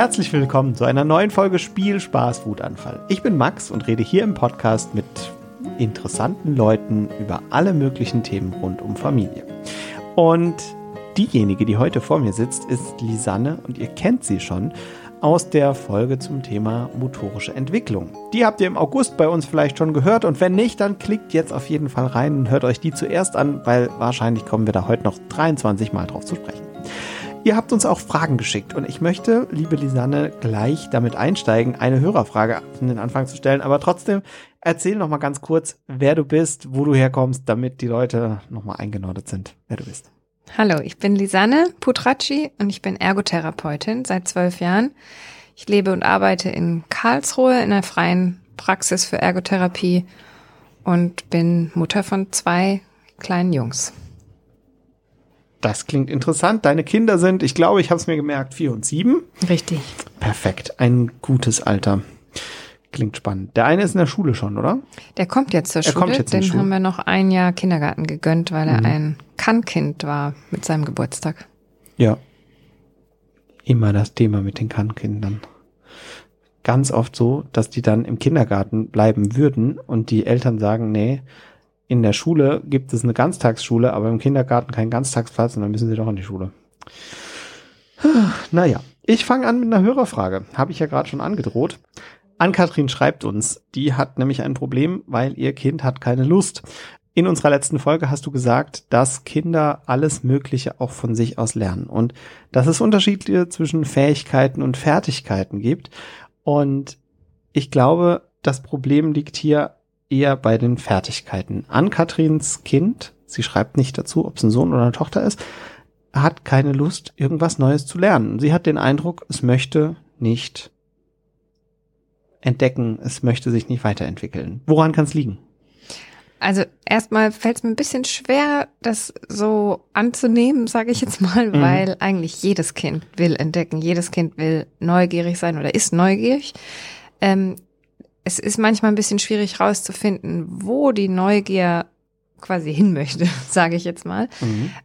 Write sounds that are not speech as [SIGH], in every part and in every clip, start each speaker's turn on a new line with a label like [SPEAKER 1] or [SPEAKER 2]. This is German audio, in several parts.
[SPEAKER 1] Herzlich willkommen zu einer neuen Folge Spiel, Spaß, Wutanfall. Ich bin Max und rede hier im Podcast mit interessanten Leuten über alle möglichen Themen rund um Familie. Und diejenige, die heute vor mir sitzt, ist Lisanne und ihr kennt sie schon aus der Folge zum Thema motorische Entwicklung. Die habt ihr im August bei uns vielleicht schon gehört und wenn nicht, dann klickt jetzt auf jeden Fall rein und hört euch die zuerst an, weil wahrscheinlich kommen wir da heute noch 23 Mal drauf zu sprechen. Ihr habt uns auch Fragen geschickt und ich möchte, liebe Lisanne, gleich damit einsteigen, eine Hörerfrage an den Anfang zu stellen. Aber trotzdem, erzähl noch mal ganz kurz, wer du bist, wo du herkommst, damit die Leute noch mal eingenordet sind, wer du bist.
[SPEAKER 2] Hallo, ich bin Lisanne Putracci und ich bin Ergotherapeutin seit zwölf Jahren. Ich lebe und arbeite in Karlsruhe in einer freien Praxis für Ergotherapie und bin Mutter von zwei kleinen Jungs.
[SPEAKER 1] Das klingt interessant. Deine Kinder sind, ich glaube, ich habe es mir gemerkt, vier und sieben.
[SPEAKER 2] Richtig.
[SPEAKER 1] Perfekt. Ein gutes Alter. Klingt spannend. Der eine ist in der Schule schon, oder?
[SPEAKER 2] Der kommt jetzt zur
[SPEAKER 1] Er
[SPEAKER 2] Schule.
[SPEAKER 1] kommt jetzt in
[SPEAKER 2] Den
[SPEAKER 1] die Schule.
[SPEAKER 2] haben wir noch ein Jahr Kindergarten gegönnt, weil er
[SPEAKER 1] Mhm.
[SPEAKER 2] ein Kannkind war mit seinem Geburtstag.
[SPEAKER 1] Ja. Immer das Thema mit den Kann-Kindern. Ganz oft so, dass die dann im Kindergarten bleiben würden und die Eltern sagen, nee, in der Schule gibt es eine Ganztagsschule, aber im Kindergarten keinen Ganztagsplatz und dann müssen sie doch in die Schule. Naja, ich fange an mit einer Hörerfrage. Habe ich ja gerade schon angedroht. Ann-Kathrin schreibt uns, die hat nämlich ein Problem, weil ihr Kind hat keine Lust. In unserer letzten Folge hast du gesagt, dass Kinder alles Mögliche auch von sich aus lernen und dass es Unterschiede zwischen Fähigkeiten und Fertigkeiten gibt. Und ich glaube, das Problem liegt hier eher bei den Fertigkeiten. Ann-Kathrins Kind, sie schreibt nicht dazu, ob es ein Sohn oder eine Tochter ist, hat keine Lust, irgendwas Neues zu lernen. Sie hat den Eindruck, es möchte nicht entdecken, es möchte sich nicht weiterentwickeln. Woran kann es liegen?
[SPEAKER 2] Also erstmal fällt es mir ein bisschen schwer, das so anzunehmen, sage ich jetzt mal,
[SPEAKER 1] Mhm.
[SPEAKER 2] weil eigentlich jedes Kind will entdecken, jedes Kind will neugierig sein oder ist neugierig. Ähm, es ist manchmal ein bisschen schwierig rauszufinden, wo die Neugier quasi hin möchte, [LAUGHS] sage ich jetzt mal.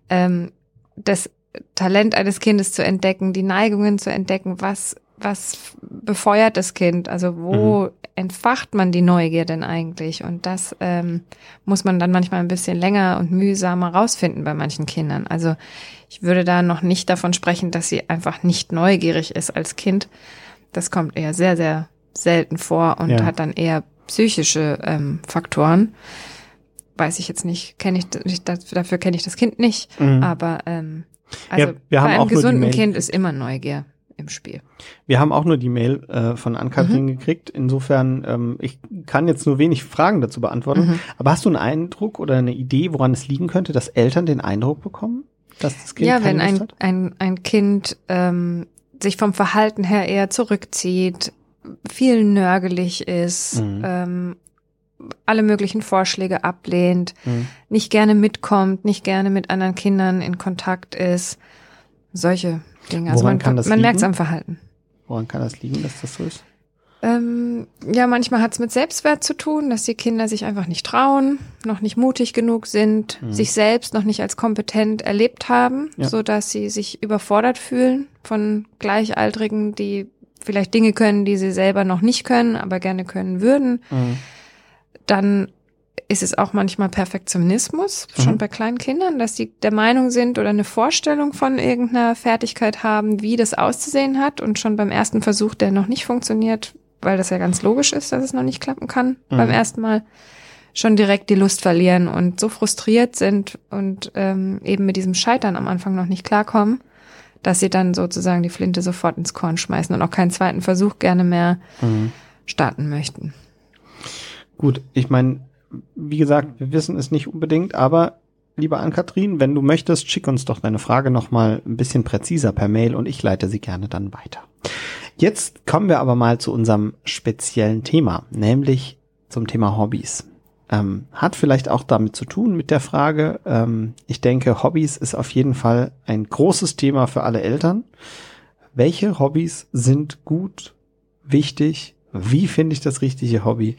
[SPEAKER 2] Ähm, das Talent eines Kindes zu entdecken, die Neigungen zu entdecken, was was befeuert das Kind? Also wo entfacht man die Neugier denn eigentlich? Und das ähm, muss man dann manchmal ein bisschen länger und mühsamer rausfinden bei manchen Kindern. Also ich würde da noch nicht davon sprechen, dass sie einfach nicht neugierig ist als Kind. Das kommt eher sehr, sehr selten vor und
[SPEAKER 1] Ja.
[SPEAKER 2] hat dann eher psychische ähm, Faktoren. Weiß ich jetzt nicht, kenne ich nicht, dafür kenne ich das Kind nicht.
[SPEAKER 1] Mhm.
[SPEAKER 2] Aber ähm, also
[SPEAKER 1] Ja,
[SPEAKER 2] bei einem gesunden Kind ist immer Neugier im Spiel.
[SPEAKER 1] Wir haben auch nur die Mail äh, von Ann-Kathrin gekriegt. Insofern, ähm, ich kann jetzt nur wenig Fragen dazu beantworten.
[SPEAKER 2] Mhm.
[SPEAKER 1] Aber hast du einen Eindruck oder eine Idee, woran es liegen könnte, dass Eltern den Eindruck bekommen, dass das Kind
[SPEAKER 2] ja, wenn ein, ein, ein Kind ähm, sich vom Verhalten her eher zurückzieht, viel nörgelig ist,
[SPEAKER 1] Mhm.
[SPEAKER 2] ähm, alle möglichen Vorschläge ablehnt,
[SPEAKER 1] Mhm.
[SPEAKER 2] nicht gerne mitkommt, nicht gerne mit anderen Kindern in Kontakt ist. Solche Dinge. Also
[SPEAKER 1] Woran
[SPEAKER 2] man,
[SPEAKER 1] kann das
[SPEAKER 2] man merkt es am Verhalten.
[SPEAKER 1] Woran kann das liegen, dass das so ist?
[SPEAKER 2] Ähm, ja, manchmal hat es mit Selbstwert zu tun, dass die Kinder sich einfach nicht trauen, noch nicht mutig genug sind,
[SPEAKER 1] Mhm.
[SPEAKER 2] sich selbst noch nicht als kompetent erlebt haben,
[SPEAKER 1] Ja.
[SPEAKER 2] so dass sie sich überfordert fühlen von Gleichaltrigen, die vielleicht Dinge können, die sie selber noch nicht können, aber gerne können würden.
[SPEAKER 1] Mhm.
[SPEAKER 2] Dann ist es auch manchmal Perfektionismus,
[SPEAKER 1] Mhm.
[SPEAKER 2] schon bei kleinen Kindern, dass sie der Meinung sind oder eine Vorstellung von irgendeiner Fertigkeit haben, wie das auszusehen hat und schon beim ersten Versuch, der noch nicht funktioniert, weil das ja ganz logisch ist, dass es noch nicht klappen kann
[SPEAKER 1] Mhm.
[SPEAKER 2] beim ersten Mal, schon direkt die Lust verlieren und so frustriert sind und ähm, eben mit diesem Scheitern am Anfang noch nicht klarkommen, dass sie dann sozusagen die Flinte sofort ins Korn schmeißen und auch keinen zweiten Versuch gerne mehr
[SPEAKER 1] Mhm.
[SPEAKER 2] starten möchten.
[SPEAKER 1] Gut, ich meine, wie gesagt, wir wissen es nicht unbedingt, aber lieber Ann-Kathrin, wenn du möchtest, schick uns doch deine Frage nochmal ein bisschen präziser per Mail und ich leite sie gerne dann weiter. Jetzt kommen wir aber mal zu unserem speziellen Thema, nämlich zum Thema Hobbys. Ähm, hat vielleicht auch damit zu tun mit der Frage, ähm, ich denke, Hobbys ist auf jeden Fall ein großes Thema für alle Eltern. Welche Hobbys sind gut, wichtig? Wie finde ich das richtige Hobby?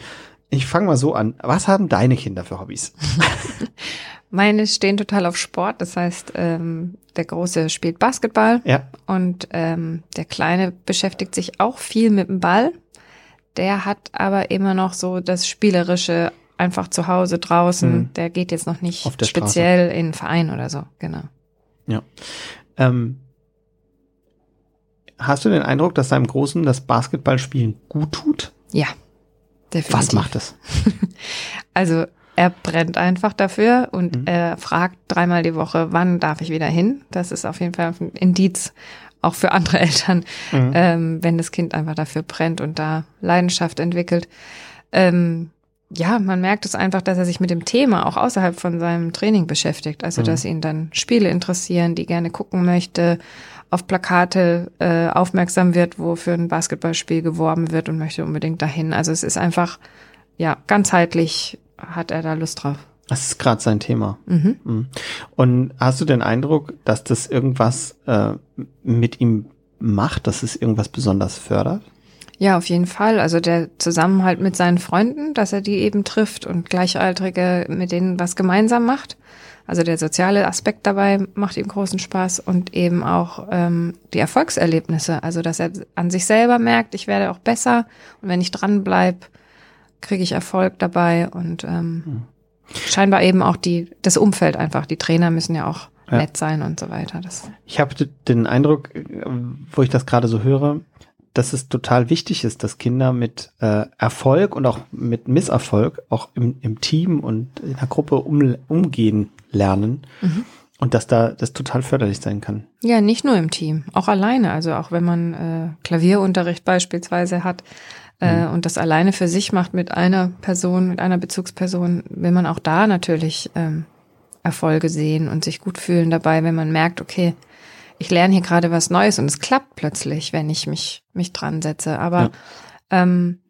[SPEAKER 1] Ich fange mal so an. Was haben deine Kinder für Hobbys? [LAUGHS]
[SPEAKER 2] Meine stehen total auf Sport. Das heißt, ähm, der Große spielt Basketball
[SPEAKER 1] Ja.
[SPEAKER 2] und ähm, der Kleine beschäftigt sich auch viel mit dem Ball. Der hat aber immer noch so das Spielerische einfach zu Hause draußen.
[SPEAKER 1] Mhm.
[SPEAKER 2] Der geht jetzt noch nicht
[SPEAKER 1] der Straße.
[SPEAKER 2] speziell in einen Verein oder so. Genau.
[SPEAKER 1] Ähm, hast du den Eindruck, dass deinem Großen das Basketballspielen gut tut?
[SPEAKER 2] Ja, definitiv.
[SPEAKER 1] Was macht es? [LAUGHS]
[SPEAKER 2] Also er brennt einfach dafür und
[SPEAKER 1] Mhm.
[SPEAKER 2] er fragt dreimal die Woche, wann darf ich wieder hin? Das ist auf jeden Fall ein Indiz, auch für andere [LAUGHS] Eltern,
[SPEAKER 1] Mhm.
[SPEAKER 2] ähm, wenn das Kind einfach dafür brennt und da Leidenschaft entwickelt. Ähm, ja, man merkt es einfach, dass er sich mit dem Thema auch außerhalb von seinem Training beschäftigt. Also,
[SPEAKER 1] Mhm.
[SPEAKER 2] dass ihn dann Spiele interessieren, die gerne gucken möchte, auf Plakate äh, aufmerksam wird, wo für ein Basketballspiel geworben wird und möchte unbedingt dahin. Also es ist einfach, ja, ganzheitlich hat er da Lust drauf.
[SPEAKER 1] Das ist gerade sein Thema.
[SPEAKER 2] Mhm.
[SPEAKER 1] Mhm. Und hast du den Eindruck, dass das irgendwas äh, mit ihm macht, dass es irgendwas besonders fördert?
[SPEAKER 2] Ja, auf jeden Fall. Also der Zusammenhalt mit seinen Freunden, dass er die eben trifft und Gleichaltrige mit denen was gemeinsam macht. Also der soziale Aspekt dabei macht ihm großen Spaß und eben auch ähm, die Erfolgserlebnisse. Also dass er an sich selber merkt, ich werde auch besser und wenn ich dran bleib, kriege ich Erfolg dabei und ähm,
[SPEAKER 1] Hm.
[SPEAKER 2] scheinbar eben auch die das Umfeld einfach. Die Trainer müssen ja auch
[SPEAKER 1] Ja.
[SPEAKER 2] nett sein und so weiter. Das
[SPEAKER 1] Ich habe den Eindruck, wo ich das gerade so höre, dass es total wichtig ist, dass Kinder mit äh, Erfolg und auch mit Misserfolg auch im, im Team und in der Gruppe um, umgehen lernen
[SPEAKER 2] Mhm.
[SPEAKER 1] und dass da das total förderlich sein kann.
[SPEAKER 2] Ja, nicht nur im Team, auch alleine. Also auch wenn man äh, Klavierunterricht beispielsweise hat äh, und das alleine für sich macht mit einer Person, mit einer Bezugsperson, will man auch da natürlich ähm, Erfolge sehen und sich gut fühlen dabei, wenn man merkt, okay, ich lerne hier gerade was Neues und es klappt plötzlich, wenn ich mich mich dran setze. Aber ähm,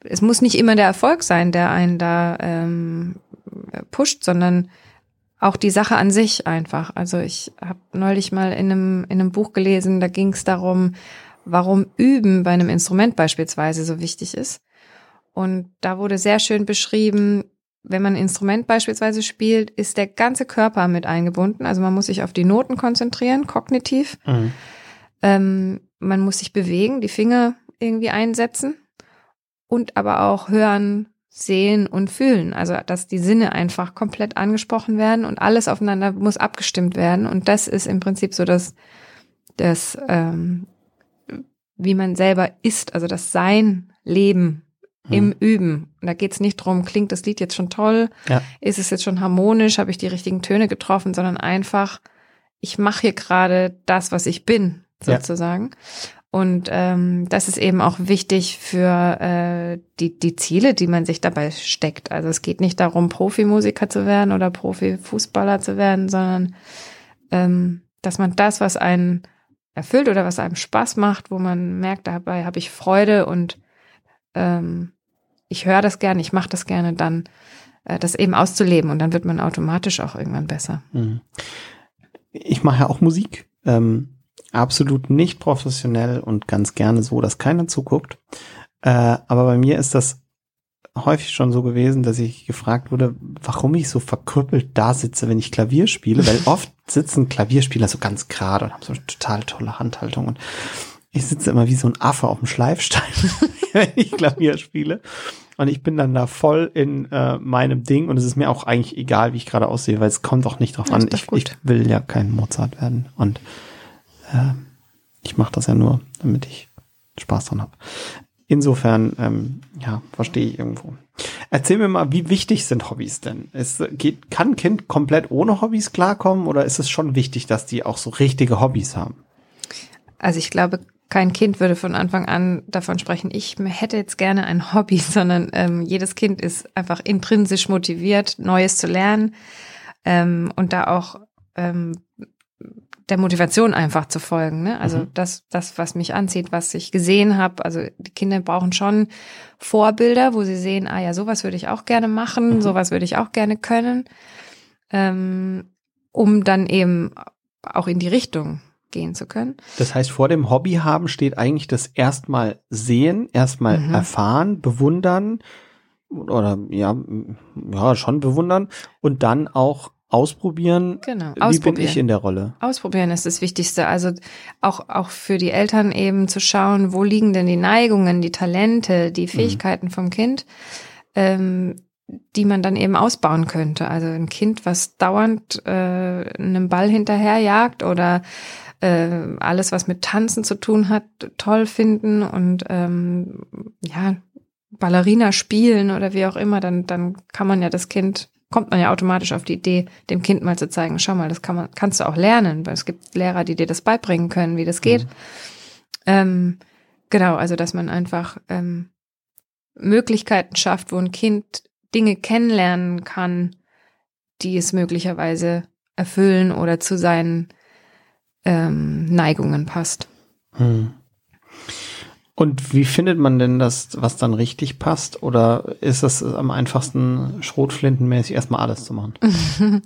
[SPEAKER 2] es muss nicht immer der Erfolg sein, der einen da ähm, pusht, sondern auch die Sache an sich einfach. Also ich habe neulich mal in einem, in einem Buch gelesen, da ging es darum, warum Üben bei einem Instrument beispielsweise so wichtig ist. Und da wurde sehr schön beschrieben, wenn man ein Instrument beispielsweise spielt, ist der ganze Körper mit eingebunden. Also man muss sich auf die Noten konzentrieren, kognitiv.
[SPEAKER 1] Mhm.
[SPEAKER 2] Ähm, man muss sich bewegen, die Finger irgendwie einsetzen und aber auch hören, sehen und fühlen. Also dass die Sinne einfach komplett angesprochen werden und alles aufeinander muss abgestimmt werden. Und das ist im Prinzip so das, das ähm, wie man selber ist, also das Sein, Leben im Üben. Und da geht es nicht drum, klingt das Lied jetzt schon toll,
[SPEAKER 1] Ja.
[SPEAKER 2] ist es jetzt schon harmonisch, habe ich die richtigen Töne getroffen, sondern einfach, ich mache hier gerade das, was ich bin,
[SPEAKER 1] Ja.
[SPEAKER 2] sozusagen. Und ähm, das ist eben auch wichtig für äh, die, die Ziele, die man sich dabei steckt. Also es geht nicht darum, Profimusiker zu werden oder Profifußballer zu werden, sondern ähm, dass man das, was einen erfüllt oder was einem Spaß macht, wo man merkt, dabei habe ich Freude und ähm, ich höre das gerne, ich mache das gerne, dann äh, das eben auszuleben und dann wird man automatisch auch irgendwann besser.
[SPEAKER 1] Mhm. Ich mache ja auch Musik. Ähm, absolut nicht professionell und ganz gerne so, dass keiner zuguckt. Äh, aber bei mir ist das häufig schon so gewesen, dass ich gefragt wurde, warum ich so verkrüppelt da sitze, wenn ich Klavier spiele, weil [LAUGHS] oft sitzen Klavierspieler so ganz gerade und haben so eine total tolle Handhaltung und ich sitze immer wie so ein Affe auf dem Schleifstein, [LAUGHS] wenn ich Klavier spiele. Und ich bin dann da voll in äh, meinem Ding und es ist mir auch eigentlich egal, wie ich gerade aussehe, weil es kommt auch nicht drauf
[SPEAKER 2] Ja,
[SPEAKER 1] an. Ich, ich will ja kein Mozart werden und äh, ich mache das ja nur, damit ich Spaß dran habe. Insofern, ähm, ja, verstehe ich irgendwo. Erzähl mir mal, wie wichtig sind Hobbys denn? Es geht, kann ein Kind komplett ohne Hobbys klarkommen oder ist es schon wichtig, dass die auch so richtige Hobbys haben?
[SPEAKER 2] Also ich glaube, kein Kind würde von Anfang an davon sprechen, ich hätte jetzt gerne ein Hobby, [LAUGHS] sondern ähm, jedes Kind ist einfach intrinsisch motiviert, Neues zu lernen ähm, und da auch ähm, der Motivation einfach zu folgen. Ne? Also
[SPEAKER 1] Mhm.
[SPEAKER 2] das, das, was mich anzieht, was ich gesehen habe. Also die Kinder brauchen schon Vorbilder, wo sie sehen, ah ja, sowas würde ich auch gerne machen,
[SPEAKER 1] Mhm.
[SPEAKER 2] sowas würde ich auch gerne können, ähm, um dann eben auch in die Richtung gehen zu können.
[SPEAKER 1] Das heißt, vor dem Hobby haben steht eigentlich das erstmal sehen, erstmal
[SPEAKER 2] Mhm.
[SPEAKER 1] erfahren, bewundern, oder ja, ja, schon bewundern und dann auch ausprobieren.
[SPEAKER 2] Genau,
[SPEAKER 1] Wie bin ich in der Rolle?
[SPEAKER 2] Ausprobieren ist das Wichtigste. Also auch, auch für die Eltern eben zu schauen, wo liegen denn die Neigungen, die Talente, die Fähigkeiten mhm. vom Kind, ähm, die man dann eben ausbauen könnte. Also ein Kind, was dauernd äh, einem Ball hinterherjagt oder äh, alles, was mit Tanzen zu tun hat, toll finden und ähm, ja, Ballerina spielen oder wie auch immer, dann, dann kann man ja das Kind, kommt man ja automatisch auf die Idee, dem Kind mal zu zeigen, schau mal, das kann man, kannst du auch lernen, weil es gibt Lehrer, die dir das beibringen können, wie das geht. Mhm. Ähm, genau, also dass man einfach ähm, Möglichkeiten schafft, wo ein Kind Dinge kennenlernen kann, die es möglicherweise erfüllen oder zu seinen ähm, Neigungen passt. Hm.
[SPEAKER 1] Und wie findet man denn das, was dann richtig passt? Oder ist es am einfachsten, schrotflintenmäßig erstmal alles zu machen? [LAUGHS]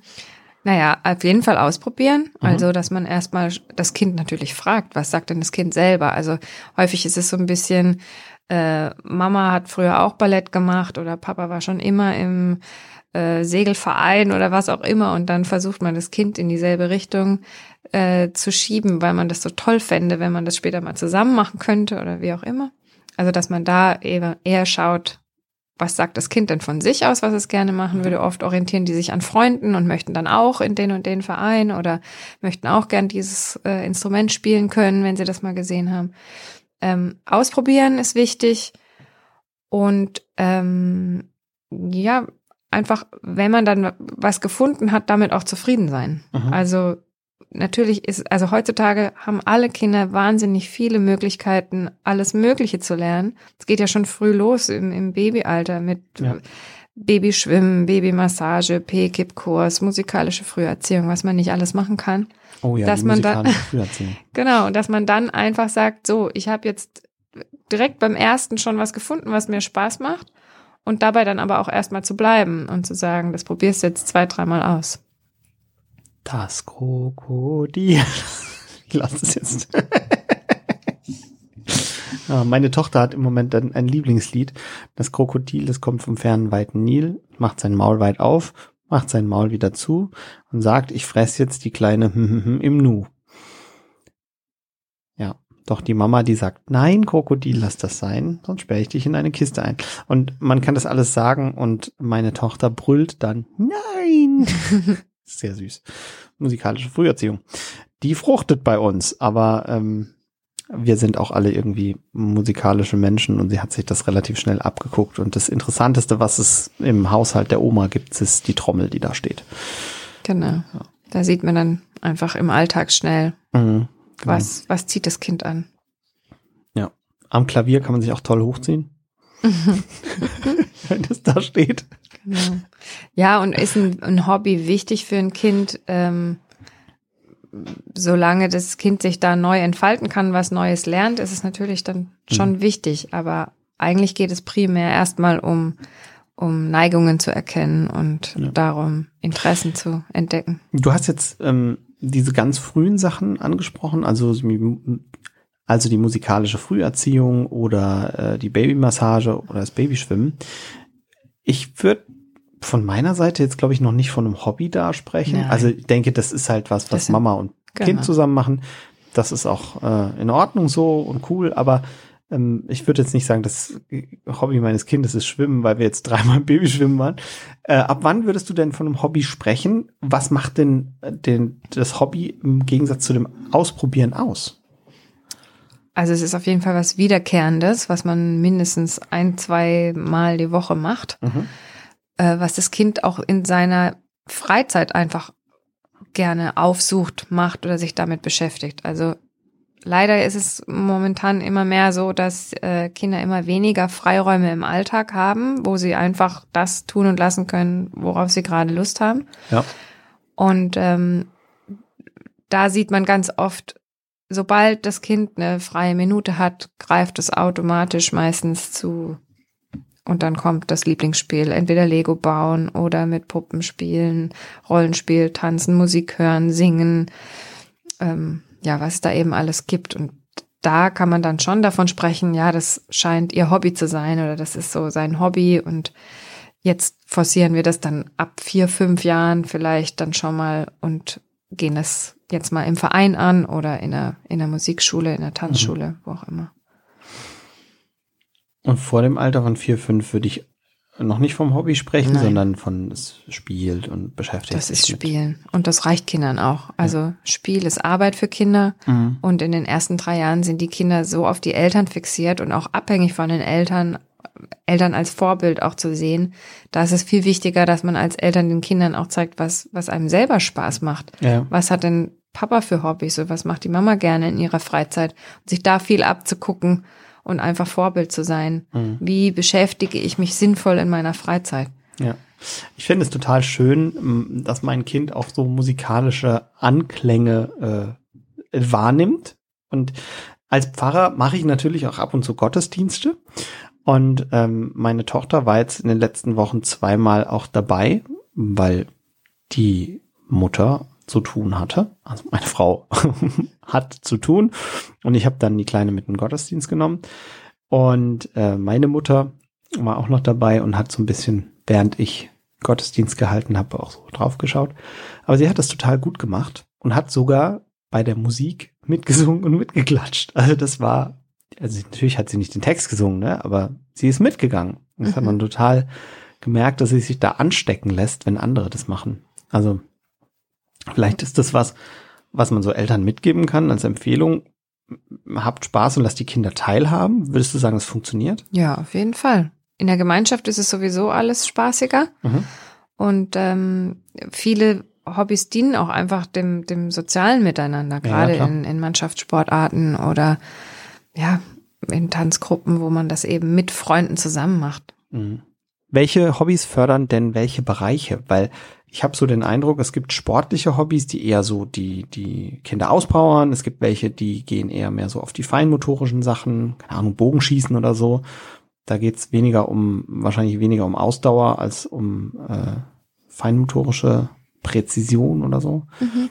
[SPEAKER 2] naja, auf jeden Fall ausprobieren. Mhm. Also, dass man erstmal das Kind natürlich fragt, was sagt denn das Kind selber? Also häufig ist es so ein bisschen, äh, Mama hat früher auch Ballett gemacht oder Papa war schon immer im äh, Segelverein oder was auch immer und dann versucht man das Kind in dieselbe Richtung äh, zu schieben, weil man das so toll fände, wenn man das später mal zusammen machen könnte oder wie auch immer. Also dass man da eher, eher schaut, was sagt das Kind denn von sich aus, was es gerne machen würde. Oft orientieren die sich an Freunden und möchten dann auch in den und den Verein oder möchten auch gern dieses äh, Instrument spielen können, wenn sie das mal gesehen haben. Ähm, ausprobieren ist wichtig und ähm, ja, einfach, wenn man dann was gefunden hat, damit auch zufrieden sein. Mhm. Also natürlich ist, also heutzutage haben alle Kinder wahnsinnig viele Möglichkeiten, alles Mögliche zu lernen. Es geht ja schon früh los im, im Babyalter mit ja. Babyschwimmen, Babymassage, P-Kip-Kurs, musikalische Früherziehung, was man nicht alles machen kann.
[SPEAKER 1] Oh ja,
[SPEAKER 2] dass man dann [LAUGHS] genau, dass man dann einfach sagt, so, ich habe jetzt direkt beim ersten schon was gefunden, was mir Spaß macht und dabei dann aber auch erstmal zu bleiben und zu sagen, das probierst du jetzt zwei, dreimal aus.
[SPEAKER 1] Das Krokodil. [LAUGHS] Ich lasse es jetzt. ja, [LAUGHS] meine Tochter hat im Moment ein, ein Lieblingslied. Das Krokodil, das kommt vom fernen weiten Nil, macht sein Maul weit auf macht sein Maul wieder zu und sagt, ich fress jetzt die kleine [LAUGHS] im Nu. Ja, doch die Mama, die sagt, nein, Krokodil, lass das sein, sonst sperre ich dich in eine Kiste ein. Und man kann das alles sagen und meine Tochter brüllt dann, nein. Sehr süß. Musikalische Früherziehung. Die fruchtet bei uns, aber ähm, wir sind auch alle irgendwie musikalische Menschen und sie hat sich das relativ schnell abgeguckt. Und das Interessanteste, was es im Haushalt der Oma gibt, ist die Trommel, die da steht.
[SPEAKER 2] Genau. Ja. Da sieht man dann einfach im Alltag schnell, mhm, genau. was, was zieht das Kind an.
[SPEAKER 1] Ja. Am Klavier kann man sich auch toll hochziehen. [LAUGHS] [LAUGHS] Wenn das da steht.
[SPEAKER 2] Genau. Ja, und ist ein, ein Hobby wichtig für ein Kind? Ähm, solange das Kind sich da neu entfalten kann, was Neues lernt, ist es natürlich dann schon mhm. wichtig. Aber eigentlich geht es primär erstmal um, um Neigungen zu erkennen und ja. darum, Interessen zu entdecken.
[SPEAKER 1] Du hast jetzt ähm, diese ganz frühen Sachen angesprochen, also, also die musikalische Früherziehung oder äh, die Babymassage oder das Babyschwimmen. Ich würde von meiner Seite jetzt, glaube ich, noch nicht von einem Hobby da sprechen. Nein. Also ich denke, das ist halt was, was Mama und genau. Kind zusammen machen. Das ist auch äh, in Ordnung so und cool, aber ähm, ich würde jetzt nicht sagen, das Hobby meines Kindes ist Schwimmen, weil wir jetzt [LAUGHS] dreimal Babyschwimmen waren. Äh, ab wann würdest du denn von einem Hobby sprechen? Was macht denn äh, den, das Hobby im Gegensatz zu dem Ausprobieren aus?
[SPEAKER 2] Also es ist auf jeden Fall was Wiederkehrendes, was man mindestens ein, zwei Mal die Woche macht. Mhm äh, was das Kind auch in seiner Freizeit einfach gerne aufsucht, macht oder sich damit beschäftigt. Also leider ist es momentan immer mehr so, dass äh, Kinder immer weniger Freiräume im Alltag haben, wo sie einfach das tun und lassen können, worauf sie gerade Lust haben.
[SPEAKER 1] Ja.
[SPEAKER 2] Und ähm, da sieht man ganz oft, sobald das Kind eine freie Minute hat, greift es automatisch meistens zu und dann kommt das Lieblingsspiel, entweder Lego bauen oder mit Puppen spielen, Rollenspiel, tanzen, Musik hören, singen, ähm, ja, was es da eben alles gibt. Und da kann man dann schon davon sprechen, ja, das scheint ihr Hobby zu sein oder das ist so sein Hobby und jetzt forcieren wir das dann ab vier, fünf Jahren vielleicht dann schon mal und gehen das jetzt mal im Verein an oder in der, in der Musikschule, in der Tanzschule, mhm. wo auch immer.
[SPEAKER 1] Und vor dem Alter von vier, fünf würde ich noch nicht vom Hobby sprechen, Nein. sondern von es spielt und beschäftigt
[SPEAKER 2] das sich. Das ist Spielen. Und das reicht Kindern auch. Also ja. Spiel ist Arbeit für Kinder. Mhm. Und in den ersten drei Jahren sind die Kinder so auf die Eltern fixiert und auch abhängig von den Eltern, Eltern als Vorbild auch zu sehen. Da ist es viel wichtiger, dass man als Eltern den Kindern auch zeigt, was, was einem selber Spaß macht. Ja. Was hat denn Papa für Hobbys? Und was macht die Mama gerne in ihrer Freizeit? Und sich da viel abzugucken und einfach Vorbild zu sein. Mhm. Wie beschäftige ich mich sinnvoll in meiner Freizeit?
[SPEAKER 1] Ja. Ich finde es total schön, dass mein Kind auch so musikalische Anklänge äh, wahrnimmt. Und als Pfarrer mache ich natürlich auch ab und zu Gottesdienste. Und ähm, meine Tochter war jetzt in den letzten Wochen zweimal auch dabei, weil die Mutter zu tun hatte. Also meine Frau [LAUGHS] hat zu tun und ich habe dann die Kleine mit in den Gottesdienst genommen. Und äh, meine Mutter war auch noch dabei und hat so ein bisschen, während ich Gottesdienst gehalten habe, auch so drauf geschaut. Aber sie hat das total gut gemacht und hat sogar bei der Musik mitgesungen und mitgeklatscht. Also das war, also natürlich hat sie nicht den Text gesungen, ne? aber sie ist mitgegangen. Und das mhm. hat man total gemerkt, dass sie sich da anstecken lässt, wenn andere das machen. Also Vielleicht ist das was, was man so Eltern mitgeben kann als Empfehlung. Habt Spaß und lasst die Kinder teilhaben. Würdest du sagen, es funktioniert?
[SPEAKER 2] Ja, auf jeden Fall. In der Gemeinschaft ist es sowieso alles spaßiger. Mhm. Und ähm, viele Hobbys dienen auch einfach dem, dem sozialen Miteinander, gerade ja, in, in Mannschaftssportarten oder ja, in Tanzgruppen, wo man das eben mit Freunden zusammen macht.
[SPEAKER 1] Mhm. Welche Hobbys fördern denn welche Bereiche? Weil ich habe so den Eindruck, es gibt sportliche Hobbys, die eher so die, die Kinder auspowern. Es gibt welche, die gehen eher mehr so auf die feinmotorischen Sachen, keine Ahnung, Bogenschießen oder so. Da geht's weniger um, wahrscheinlich weniger um Ausdauer als um äh, feinmotorische Präzision oder so. Mhm.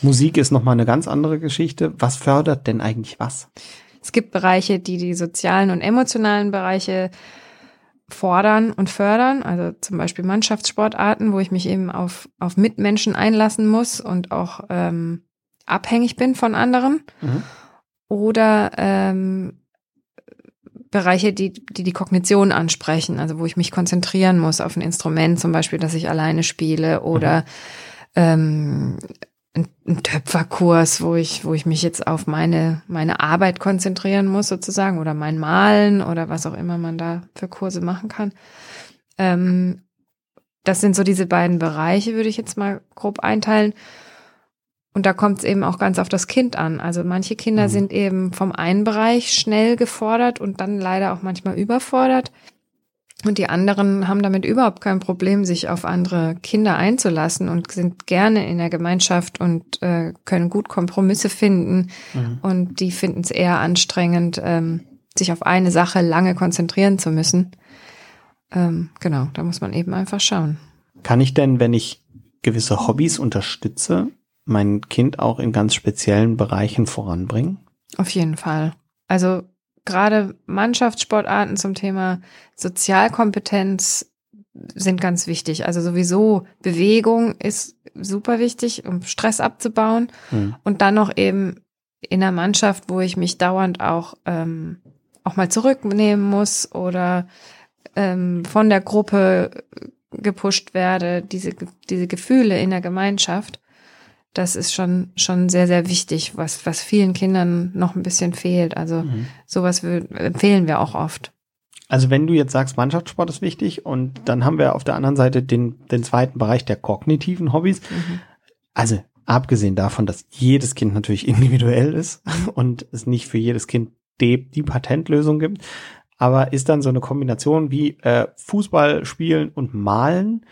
[SPEAKER 1] Musik ist nochmal eine ganz andere Geschichte. Was fördert denn eigentlich was?
[SPEAKER 2] Es gibt Bereiche, die die sozialen und emotionalen Bereiche fordern und fördern, also zum Beispiel Mannschaftssportarten, wo ich mich eben auf, auf Mitmenschen einlassen muss und auch ähm, abhängig bin von anderen. Mhm. Oder ähm, Bereiche, die, die die Kognition ansprechen, also wo ich mich konzentrieren muss auf ein Instrument, zum Beispiel, dass ich alleine spiele oder mhm. ähm, ein, Töpferkurs, wo ich, wo ich mich jetzt auf meine, meine Arbeit konzentrieren muss sozusagen oder mein Malen oder was auch immer man da für Kurse machen kann. Ähm, das sind so diese beiden Bereiche, würde ich jetzt mal grob einteilen. Und da kommt es eben auch ganz auf das Kind an. Also manche Kinder mhm. sind eben vom einen Bereich schnell gefordert und dann leider auch manchmal überfordert. Und die anderen haben damit überhaupt kein Problem, sich auf andere Kinder einzulassen und sind gerne in der Gemeinschaft und äh, können gut Kompromisse finden. Mhm. Und die finden es eher anstrengend, ähm, sich auf eine Sache lange konzentrieren zu müssen. Ähm, genau, da muss man eben einfach schauen.
[SPEAKER 1] Kann ich denn, wenn ich gewisse Hobbys unterstütze, mein Kind auch in ganz speziellen Bereichen voranbringen?
[SPEAKER 2] Auf jeden Fall. Also gerade Mannschaftssportarten zum Thema Sozialkompetenz sind ganz wichtig. Also sowieso Bewegung ist super wichtig, um Stress abzubauen. Mhm. Und dann noch eben in der Mannschaft, wo ich mich dauernd auch, ähm, auch mal zurücknehmen muss oder ähm, von der Gruppe gepusht werde, diese, diese Gefühle in der Gemeinschaft das ist schon, schon sehr, sehr wichtig, was, was vielen Kindern noch ein bisschen fehlt. Also mhm. sowas empfehlen wir auch oft.
[SPEAKER 1] Also wenn du jetzt sagst, Mannschaftssport ist wichtig und dann haben wir auf der anderen Seite den, den zweiten Bereich der kognitiven Hobbys. Mhm. Also abgesehen davon, dass jedes Kind natürlich [LAUGHS] individuell ist und es nicht für jedes Kind die, die Patentlösung gibt, aber ist dann so eine Kombination wie äh, Fußball spielen und malen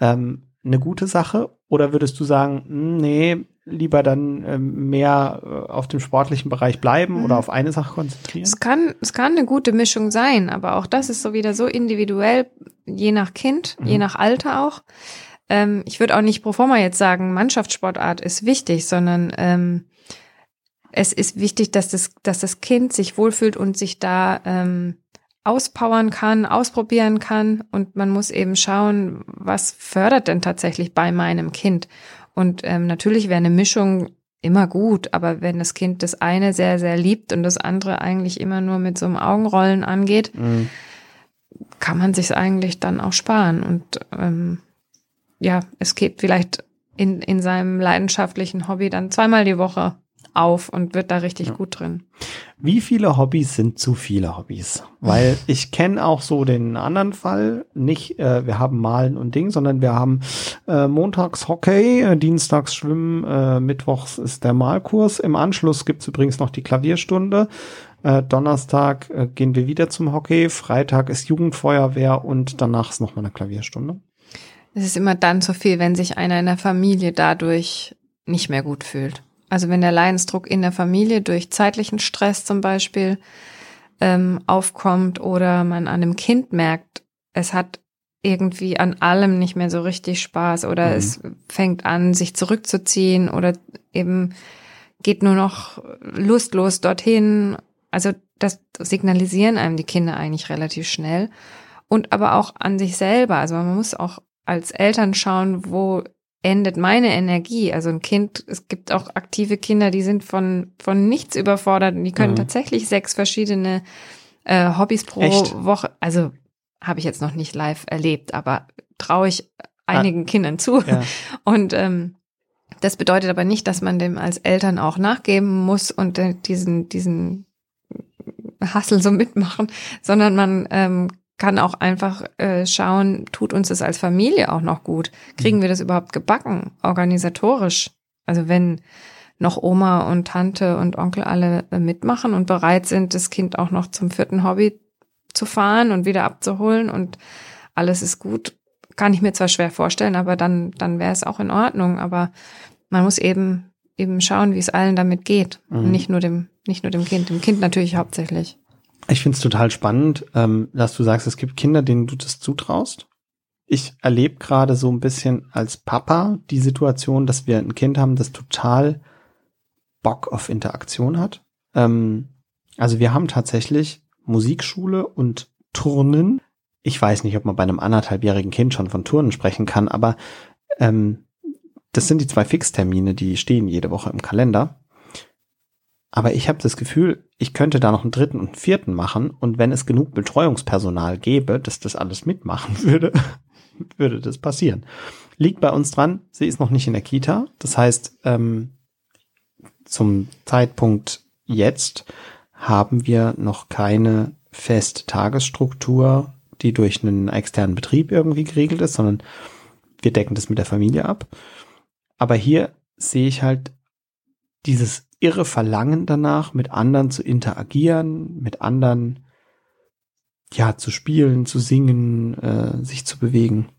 [SPEAKER 1] ähm, eine gute Sache oder würdest du sagen, hm, nee, lieber dann ähm, mehr äh, auf dem sportlichen Bereich bleiben mhm. oder auf eine Sache konzentrieren?
[SPEAKER 2] Es kann, es kann eine gute Mischung sein, aber auch das ist so wieder so individuell, je nach Kind, mhm. je nach Alter auch. Ähm, ich würde auch nicht pro forma jetzt sagen, Mannschaftssportart ist wichtig, sondern ähm, es ist wichtig, dass das, dass das Kind sich wohlfühlt und sich da ähm, auspowern kann, ausprobieren kann. Und man muss eben schauen, was fördert denn tatsächlich bei meinem Kind. Und ähm, natürlich wäre eine Mischung immer gut, aber wenn das Kind das eine sehr, sehr liebt und das andere eigentlich immer nur mit so einem Augenrollen angeht, mhm. kann man sich eigentlich dann auch sparen. Und ähm, ja, es geht vielleicht in, in seinem leidenschaftlichen Hobby dann zweimal die Woche auf und wird da richtig ja. gut drin.
[SPEAKER 1] Wie viele Hobbys sind zu viele Hobbys? Weil [LAUGHS] ich kenne auch so den anderen Fall, nicht äh, wir haben Malen und Ding, sondern wir haben äh, montags Hockey, äh, dienstags Schwimmen, äh, mittwochs ist der Malkurs. Im Anschluss gibt's übrigens noch die Klavierstunde. Äh, Donnerstag äh, gehen wir wieder zum Hockey, Freitag ist Jugendfeuerwehr und danach ist noch mal eine Klavierstunde.
[SPEAKER 2] Es ist immer dann zu viel, wenn sich einer in der Familie dadurch nicht mehr gut fühlt. Also wenn der Leidensdruck in der Familie durch zeitlichen Stress zum Beispiel ähm, aufkommt oder man an einem Kind merkt, es hat irgendwie an allem nicht mehr so richtig Spaß oder mhm. es fängt an, sich zurückzuziehen oder eben geht nur noch lustlos dorthin. Also das signalisieren einem die Kinder eigentlich relativ schnell. Und aber auch an sich selber. Also man muss auch als Eltern schauen, wo endet meine Energie. Also ein Kind, es gibt auch aktive Kinder, die sind von, von nichts überfordert und die können mhm. tatsächlich sechs verschiedene äh, Hobbys pro Echt? Woche. Also habe ich jetzt noch nicht live erlebt, aber traue ich einigen ah. Kindern zu. Ja. [LAUGHS] Und ähm, das bedeutet aber nicht, dass man dem als Eltern auch nachgeben muss und äh, diesen, diesen Hassel so mitmachen, sondern man ähm, kann auch einfach äh, schauen, tut uns das als Familie auch noch gut? Kriegen mhm. wir das überhaupt gebacken, organisatorisch? Also wenn noch Oma und Tante und Onkel alle äh, mitmachen und bereit sind, das Kind auch noch zum vierten Hobby zu fahren und wieder abzuholen und alles ist gut, kann ich mir zwar schwer vorstellen, aber dann, dann wäre es auch in Ordnung. Aber man muss eben, eben schauen, wie es allen damit geht. Mhm. nicht nur dem, nicht nur dem Kind, dem Kind natürlich hauptsächlich.
[SPEAKER 1] Ich finde es total spannend, ähm, dass du sagst, es gibt Kinder, denen du das zutraust. Ich erlebe gerade so ein bisschen als Papa die Situation, dass wir ein Kind haben, das total Bock auf Interaktion hat. Ähm, also wir haben tatsächlich Musikschule und Turnen. Ich weiß nicht, ob man bei einem anderthalbjährigen Kind schon von Turnen sprechen kann, aber ähm, das sind die zwei Fixtermine, die stehen jede Woche im Kalender. Aber ich habe das Gefühl, ich könnte da noch einen dritten und einen vierten machen und wenn es genug Betreuungspersonal gäbe, dass das alles mitmachen [LAUGHS] würde, würde das passieren. Liegt bei uns dran, sie ist noch nicht in der Kita. Das heißt, ähm, zum Zeitpunkt jetzt haben wir noch keine feste Tagesstruktur, die durch einen externen Betrieb irgendwie geregelt ist, sondern wir decken das mit der Familie ab. Aber hier sehe ich halt dieses irre Verlangen danach, mit anderen zu interagieren, mit anderen ja zu spielen, zu singen, äh, sich zu bewegen.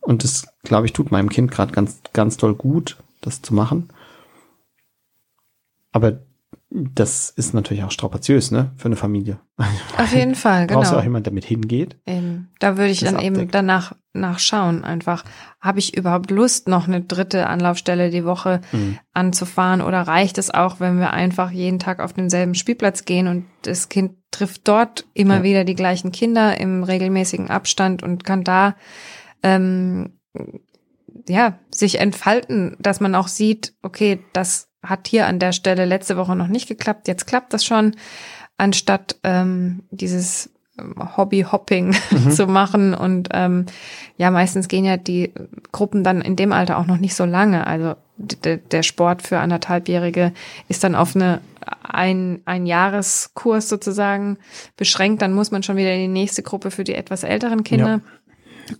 [SPEAKER 1] Und das, glaube ich, tut meinem Kind gerade ganz, ganz toll gut, das zu machen. Aber das ist natürlich auch strapaziös, ne, für eine Familie.
[SPEAKER 2] Auf jeden [LAUGHS] Fall,
[SPEAKER 1] genau. Brauchst du auch jemand, der mit hingeht?
[SPEAKER 2] Eben. Da würde ich dann abdeckt. eben danach nachschauen einfach. Habe ich überhaupt Lust, noch eine dritte Anlaufstelle die Woche mhm. anzufahren oder reicht es auch, wenn wir einfach jeden Tag auf denselben Spielplatz gehen und das Kind trifft dort immer ja. wieder die gleichen Kinder im regelmäßigen Abstand und kann da ähm, ja sich entfalten, dass man auch sieht, okay, das hat hier an der Stelle letzte Woche noch nicht geklappt, jetzt klappt das schon, anstatt ähm, dieses ähm, Hobby-Hopping mhm. [LAUGHS] zu machen. Und ähm, ja, meistens gehen ja die Gruppen dann in dem Alter auch noch nicht so lange. Also der Sport für anderthalbjährige ist dann auf eine ein, ein Jahreskurs sozusagen beschränkt. Dann muss man schon wieder in die nächste Gruppe für die etwas älteren Kinder. Ja.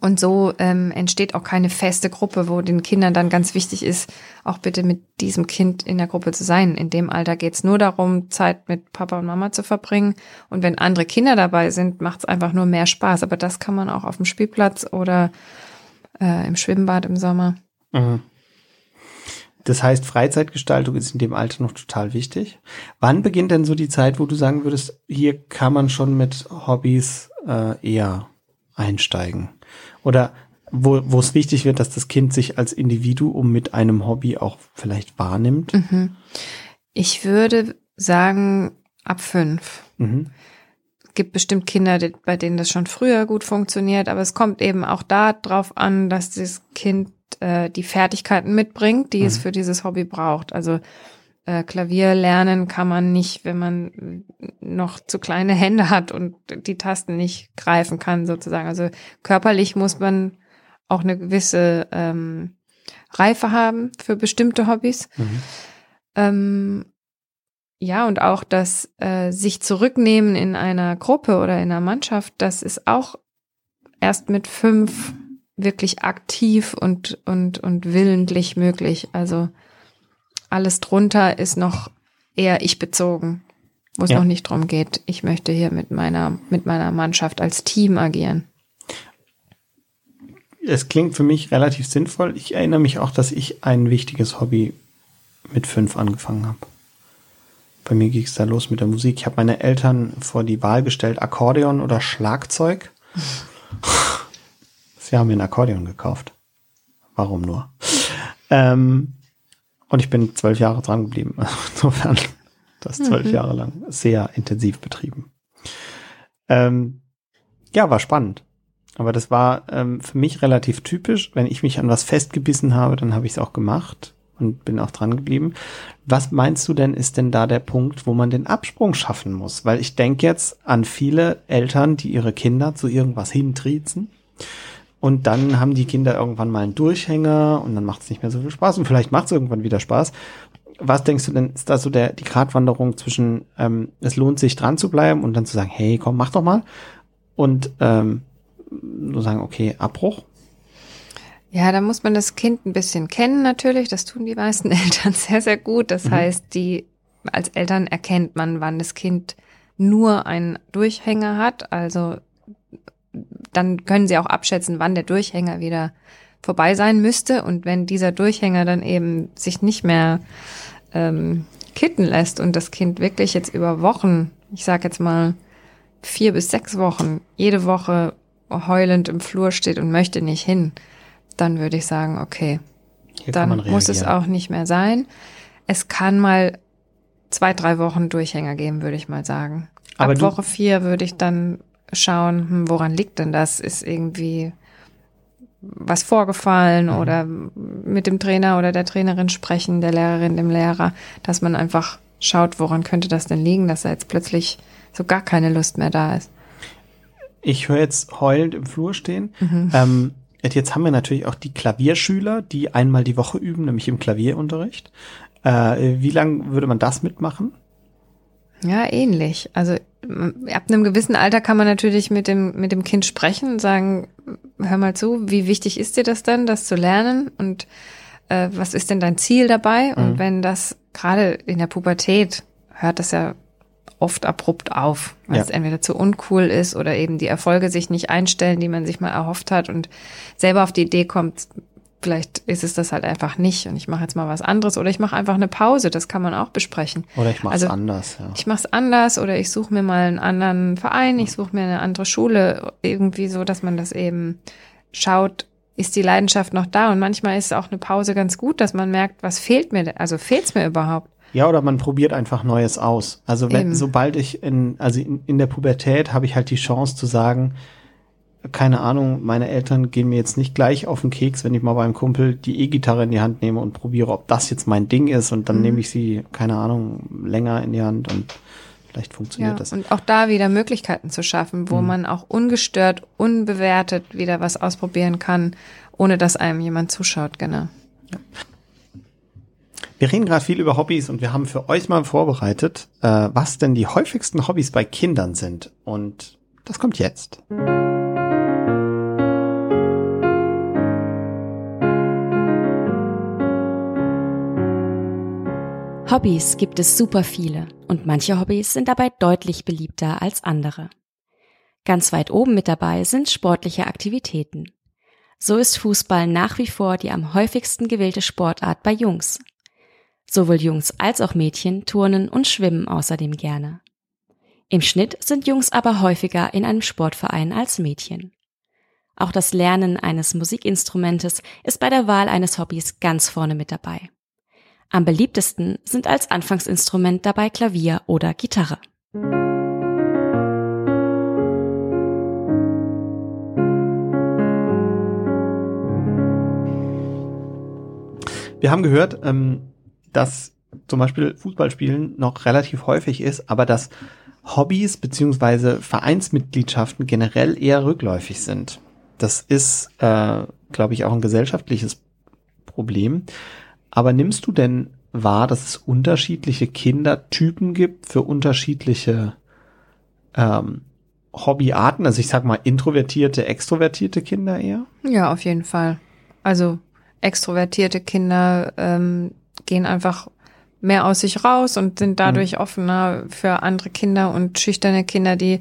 [SPEAKER 2] Und so ähm, entsteht auch keine feste Gruppe, wo den Kindern dann ganz wichtig ist, auch bitte mit diesem Kind in der Gruppe zu sein. In dem Alter geht's nur darum, Zeit mit Papa und Mama zu verbringen. Und wenn andere Kinder dabei sind, macht's einfach nur mehr Spaß. Aber das kann man auch auf dem Spielplatz oder äh, im Schwimmbad im Sommer. Mhm.
[SPEAKER 1] Das heißt, Freizeitgestaltung ist in dem Alter noch total wichtig. Wann beginnt denn so die Zeit, wo du sagen würdest, hier kann man schon mit Hobbys äh, eher einsteigen? Oder wo, wo es wichtig wird, dass das Kind sich als Individuum mit einem Hobby auch vielleicht wahrnimmt? Mhm.
[SPEAKER 2] Ich würde sagen, ab fünf.
[SPEAKER 1] Mhm.
[SPEAKER 2] gibt bestimmt Kinder, bei denen das schon früher gut funktioniert, aber es kommt eben auch da drauf an, dass das Kind äh, die Fertigkeiten mitbringt, die es für dieses Hobby braucht. Also Klavier lernen kann man nicht, wenn man noch zu kleine Hände hat und die Tasten nicht greifen kann, sozusagen. Also körperlich muss man auch eine gewisse ähm, Reife haben für bestimmte Hobbys.
[SPEAKER 1] Mhm.
[SPEAKER 2] Ähm, ja, und auch das äh, sich zurücknehmen in einer Gruppe oder in einer Mannschaft, das ist auch erst mit fünf wirklich aktiv und, und, und willentlich möglich. Also alles drunter ist noch eher ich bezogen, wo es
[SPEAKER 1] Ja.
[SPEAKER 2] noch nicht drum geht. Ich möchte hier mit meiner, mit meiner Mannschaft als Team agieren.
[SPEAKER 1] Es klingt für mich relativ sinnvoll. Ich erinnere mich auch, dass ich ein wichtiges Hobby mit fünf angefangen habe. Bei mir ging es da los mit der Musik. Ich habe meine Eltern vor die Wahl gestellt, Akkordeon oder Schlagzeug. [LAUGHS] Sie haben mir ein Akkordeon gekauft. Warum nur? Ähm, und ich bin zwölf Jahre dran geblieben. [LAUGHS] Insofern, das zwölf Jahre lang sehr intensiv betrieben. Ähm, ja, war spannend. Aber das war ähm, für mich relativ typisch. Wenn ich mich an was festgebissen habe, dann habe ich es auch gemacht und bin auch dran geblieben. Was meinst du denn, ist denn da der Punkt, wo man den Absprung schaffen muss? Weil ich denke jetzt an viele Eltern, die ihre Kinder zu irgendwas hintriezen. Und dann haben die Kinder irgendwann mal einen Durchhänger und dann macht es nicht mehr so viel Spaß und vielleicht macht es irgendwann wieder Spaß. Was denkst du denn, ist da so der, die Gratwanderung zwischen, ähm, es lohnt sich dran zu bleiben und dann zu sagen, hey, komm, mach doch mal. Und ähm, nur sagen, okay, Abbruch.
[SPEAKER 2] Ja, da muss man das Kind ein bisschen kennen natürlich. Das tun die meisten [LAUGHS] Eltern sehr, sehr gut. Das heißt, die als Eltern erkennt man, wann das Kind nur einen Durchhänger hat. Also dann können sie auch abschätzen, wann der Durchhänger wieder vorbei sein müsste. Und wenn dieser Durchhänger dann eben sich nicht mehr ähm, kitten lässt und das Kind wirklich jetzt über Wochen, ich sag jetzt mal vier bis sechs Wochen, jede Woche heulend im Flur steht und möchte nicht hin, dann würde ich sagen, okay,
[SPEAKER 1] Hier
[SPEAKER 2] dann muss es auch nicht mehr sein. Es kann mal zwei, drei Wochen Durchhänger geben, würde ich mal sagen.
[SPEAKER 1] Aber
[SPEAKER 2] Ab Woche vier würde ich dann schauen, hm, woran liegt denn das? Ist irgendwie was vorgefallen
[SPEAKER 1] Mhm.
[SPEAKER 2] oder mit dem Trainer oder der Trainerin sprechen, der Lehrerin, dem Lehrer, dass man einfach schaut, woran könnte das denn liegen, dass da jetzt plötzlich so gar keine Lust mehr da ist.
[SPEAKER 1] Ich höre jetzt heulend im Flur stehen.
[SPEAKER 2] Mhm.
[SPEAKER 1] Ähm, jetzt haben wir natürlich auch die Klavierschüler, die einmal die Woche üben, nämlich im Klavierunterricht. Äh, wie lang würde man das mitmachen?
[SPEAKER 2] Ja, ähnlich. Also ab einem gewissen Alter kann man natürlich mit dem, mit dem Kind sprechen und sagen, hör mal zu, wie wichtig ist dir das denn, das zu lernen? Und äh, was ist denn dein Ziel dabei? Und
[SPEAKER 1] Mhm.
[SPEAKER 2] wenn das gerade in der Pubertät hört das ja oft abrupt auf, weil
[SPEAKER 1] Ja.
[SPEAKER 2] es entweder zu uncool ist oder eben die Erfolge sich nicht einstellen, die man sich mal erhofft hat und selber auf die Idee kommt, vielleicht ist es das halt einfach nicht und ich mache jetzt mal was anderes oder ich mache einfach eine Pause, das kann man auch besprechen.
[SPEAKER 1] Oder ich mache es
[SPEAKER 2] Also,
[SPEAKER 1] anders. Ja.
[SPEAKER 2] Ich mache es anders oder ich suche mir mal einen anderen Verein, ich suche mir eine andere Schule, irgendwie so, dass man das eben schaut, ist die Leidenschaft noch da? Und manchmal ist auch eine Pause ganz gut, dass man merkt, was fehlt mir, also fehlt's mir überhaupt?
[SPEAKER 1] Ja, oder man probiert einfach Neues aus. Also wenn, sobald ich in, also in, in der Pubertät habe ich halt die Chance zu sagen, keine Ahnung, meine Eltern gehen mir jetzt nicht gleich auf den Keks, wenn ich mal beim Kumpel die E-Gitarre in die Hand nehme und probiere, ob das jetzt mein Ding ist und dann
[SPEAKER 2] Mhm.
[SPEAKER 1] nehme ich sie, keine Ahnung, länger in die Hand und vielleicht funktioniert
[SPEAKER 2] Ja,
[SPEAKER 1] das.
[SPEAKER 2] und auch da wieder Möglichkeiten zu schaffen, wo man auch ungestört, unbewertet wieder was ausprobieren kann, ohne dass einem jemand zuschaut, genau.
[SPEAKER 1] Wir reden gerade viel über Hobbys und wir haben für euch mal vorbereitet, äh, was denn die häufigsten Hobbys bei Kindern sind. Und das kommt jetzt.
[SPEAKER 3] Hobbys gibt es super viele und manche Hobbys sind dabei deutlich beliebter als andere. Ganz weit oben mit dabei sind sportliche Aktivitäten. So ist Fußball nach wie vor die am häufigsten gewählte Sportart bei Jungs. Sowohl Jungs als auch Mädchen turnen und schwimmen außerdem gerne. Im Schnitt sind Jungs aber häufiger in einem Sportverein als Mädchen. Auch das Lernen eines Musikinstrumentes ist bei der Wahl eines Hobbys ganz vorne mit dabei. Am beliebtesten sind als Anfangsinstrument dabei Klavier oder Gitarre.
[SPEAKER 1] Wir haben gehört, ähm, dass zum Beispiel Fußballspielen noch relativ häufig ist, aber dass Hobbys beziehungsweise Vereinsmitgliedschaften generell eher rückläufig sind. Das ist, äh, glaube ich, auch ein gesellschaftliches Problem. Aber nimmst du denn wahr, dass es unterschiedliche Kindertypen gibt für unterschiedliche ähm, Hobbyarten? Also ich sag mal introvertierte, extrovertierte Kinder eher?
[SPEAKER 2] Ja, auf jeden Fall. Also extrovertierte Kinder ähm, gehen einfach mehr aus sich raus und sind dadurch mhm. offener für andere Kinder und schüchterne Kinder, die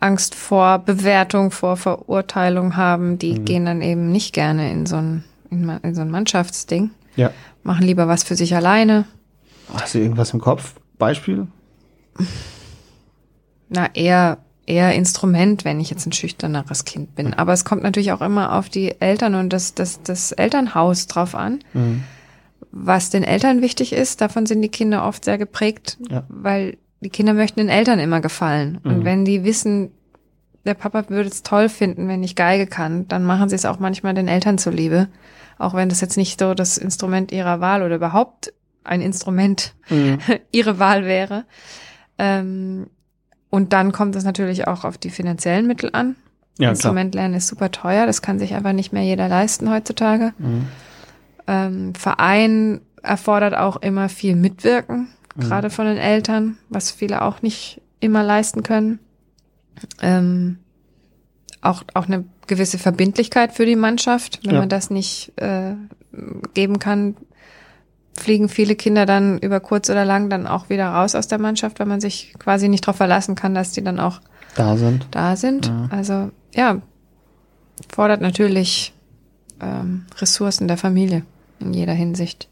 [SPEAKER 2] Angst vor Bewertung, vor Verurteilung haben, die mhm. gehen dann eben nicht gerne in so ein, in, in so ein Mannschaftsding.
[SPEAKER 1] Ja.
[SPEAKER 2] Machen lieber was für sich alleine.
[SPEAKER 1] Hast du irgendwas im Kopf? Beispiel?
[SPEAKER 2] Na, eher, eher Instrument, wenn ich jetzt ein schüchterneres Kind bin. Aber es kommt natürlich auch immer auf die Eltern und das, das, das Elternhaus drauf an. Mhm. Was den Eltern wichtig ist, davon sind die Kinder oft sehr geprägt, ja. weil die Kinder möchten den Eltern immer gefallen. Mhm. Und wenn die wissen, der Papa würde es toll finden, wenn ich Geige kann, dann machen sie es auch manchmal den Eltern zuliebe. Auch wenn das jetzt nicht so das Instrument ihrer Wahl oder überhaupt ein Instrument mhm. [LAUGHS] ihre Wahl wäre. Ähm, und dann kommt es natürlich auch auf die finanziellen Mittel an. Ja, Instrument lernen ist super teuer, das kann sich einfach nicht mehr jeder leisten heutzutage. Mhm. Ähm, Verein erfordert auch immer viel Mitwirken gerade von den Eltern, was viele auch nicht immer leisten können. Ähm, auch, auch eine gewisse Verbindlichkeit für die Mannschaft. Wenn ja. man das nicht äh, geben kann, fliegen viele Kinder dann über kurz oder lang dann auch wieder raus aus der Mannschaft, weil man sich quasi nicht darauf verlassen kann, dass die dann auch
[SPEAKER 1] da sind.
[SPEAKER 2] Da sind. Ja. Also ja, fordert natürlich ähm, Ressourcen der Familie in jeder Hinsicht.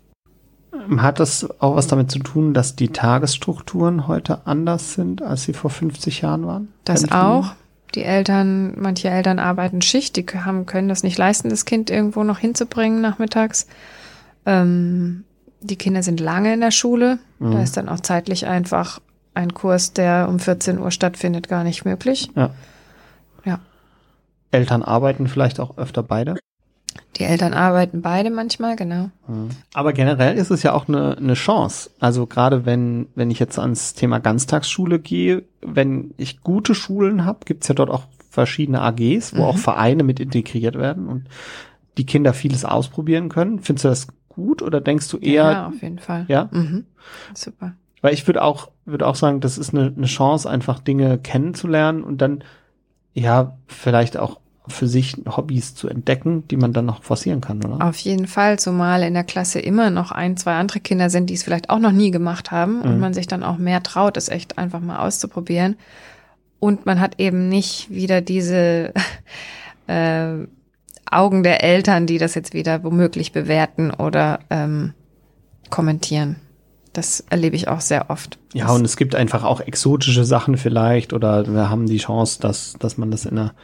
[SPEAKER 1] Hat das auch was damit zu tun, dass die Tagesstrukturen heute anders sind, als sie vor 50 Jahren waren?
[SPEAKER 2] Das auch. Die Eltern, manche Eltern arbeiten Schicht, die haben, können das nicht leisten, das Kind irgendwo noch hinzubringen nachmittags. Ähm, die Kinder sind lange in der Schule. Mhm. Da ist dann auch zeitlich einfach ein Kurs, der um 14 Uhr stattfindet, gar nicht möglich.
[SPEAKER 1] Ja.
[SPEAKER 2] Ja.
[SPEAKER 1] Eltern arbeiten vielleicht auch öfter beide?
[SPEAKER 2] Die Eltern arbeiten beide manchmal, genau.
[SPEAKER 1] Aber generell ist es ja auch eine, eine Chance. Also gerade wenn, wenn ich jetzt ans Thema Ganztagsschule gehe, wenn ich gute Schulen habe, gibt's ja dort auch verschiedene AGs, wo mhm. auch Vereine mit integriert werden und die Kinder vieles ausprobieren können. Findest du das gut oder denkst du eher?
[SPEAKER 2] Ja, auf jeden Fall.
[SPEAKER 1] Ja.
[SPEAKER 2] Mhm. Super.
[SPEAKER 1] Weil ich würde auch, würde auch sagen, das ist eine, eine Chance, einfach Dinge kennenzulernen und dann ja vielleicht auch für sich Hobbys zu entdecken, die man dann noch forcieren kann, oder?
[SPEAKER 2] Auf jeden Fall, zumal in der Klasse immer noch ein, zwei andere Kinder sind, die es vielleicht auch noch nie gemacht haben mhm. und man sich dann auch mehr traut, es echt einfach mal auszuprobieren. Und man hat eben nicht wieder diese [LAUGHS] äh, Augen der Eltern, die das jetzt wieder womöglich bewerten oder ähm, kommentieren. Das erlebe ich auch sehr oft.
[SPEAKER 1] Ja, und es gibt einfach auch exotische Sachen vielleicht oder wir haben die Chance, dass, dass man das in einer in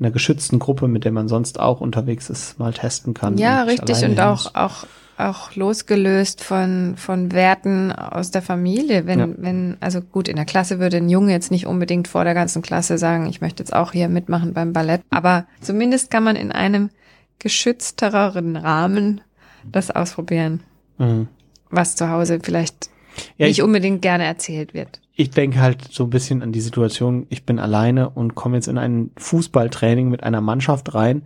[SPEAKER 1] einer geschützten Gruppe, mit der man sonst auch unterwegs ist, mal testen kann.
[SPEAKER 2] Ja, und richtig und auch, auch, auch losgelöst von, von Werten aus der Familie. Wenn, ja. wenn, also gut, in der Klasse würde ein Junge jetzt nicht unbedingt vor der ganzen Klasse sagen, ich möchte jetzt auch hier mitmachen beim Ballett. Aber zumindest kann man in einem geschütztereren Rahmen das ausprobieren. Mhm. Was zu Hause vielleicht ja, nicht unbedingt gerne erzählt wird
[SPEAKER 1] ich denke halt so ein bisschen an die Situation, ich bin alleine und komme jetzt in ein Fußballtraining mit einer Mannschaft rein,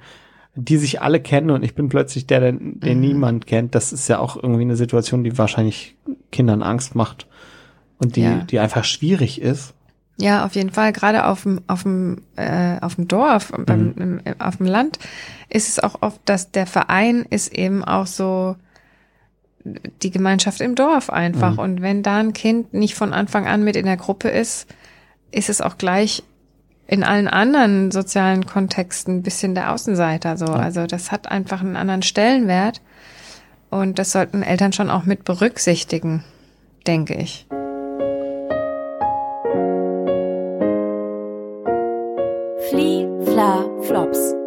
[SPEAKER 1] die sich alle kennen und ich bin plötzlich der, den, den mhm. niemand kennt. Das ist ja auch irgendwie eine Situation, die wahrscheinlich Kindern Angst macht und die, ja. die einfach schwierig ist.
[SPEAKER 2] Ja, auf jeden Fall. Gerade auf dem, auf dem, äh, auf dem Dorf, beim, mhm. im, auf dem Land ist es auch oft, dass der Verein ist eben auch so, die Gemeinschaft im Dorf einfach. Mhm. Und wenn da ein Kind nicht von Anfang an mit in der Gruppe ist, ist es auch gleich in allen anderen sozialen Kontexten ein bisschen der Außenseiter so. Ja. Also das hat einfach einen anderen Stellenwert. Und das sollten Eltern schon auch mit berücksichtigen, denke ich.
[SPEAKER 3] Flie, Fla, Flops.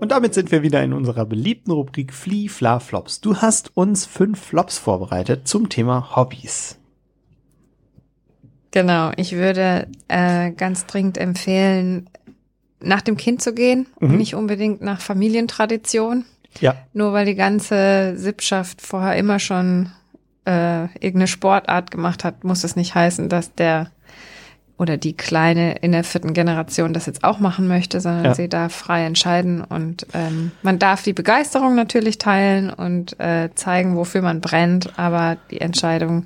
[SPEAKER 1] Und damit sind wir wieder in unserer beliebten Rubrik Flee, Fla, Flops. Du hast uns fünf Flops vorbereitet zum Thema Hobbys.
[SPEAKER 2] Genau, ich würde äh, ganz dringend empfehlen, nach dem Kind zu gehen und
[SPEAKER 1] Mhm.
[SPEAKER 2] nicht unbedingt nach Familientradition.
[SPEAKER 1] Ja.
[SPEAKER 2] Nur weil die ganze Sippschaft vorher immer schon äh, irgendeine Sportart gemacht hat, muss es nicht heißen, dass der oder die Kleine in der vierten Generation das jetzt auch machen möchte, sondern
[SPEAKER 1] Ja.
[SPEAKER 2] sie darf frei entscheiden und ähm, man darf die Begeisterung natürlich teilen und äh, zeigen, wofür man brennt, aber die Entscheidung,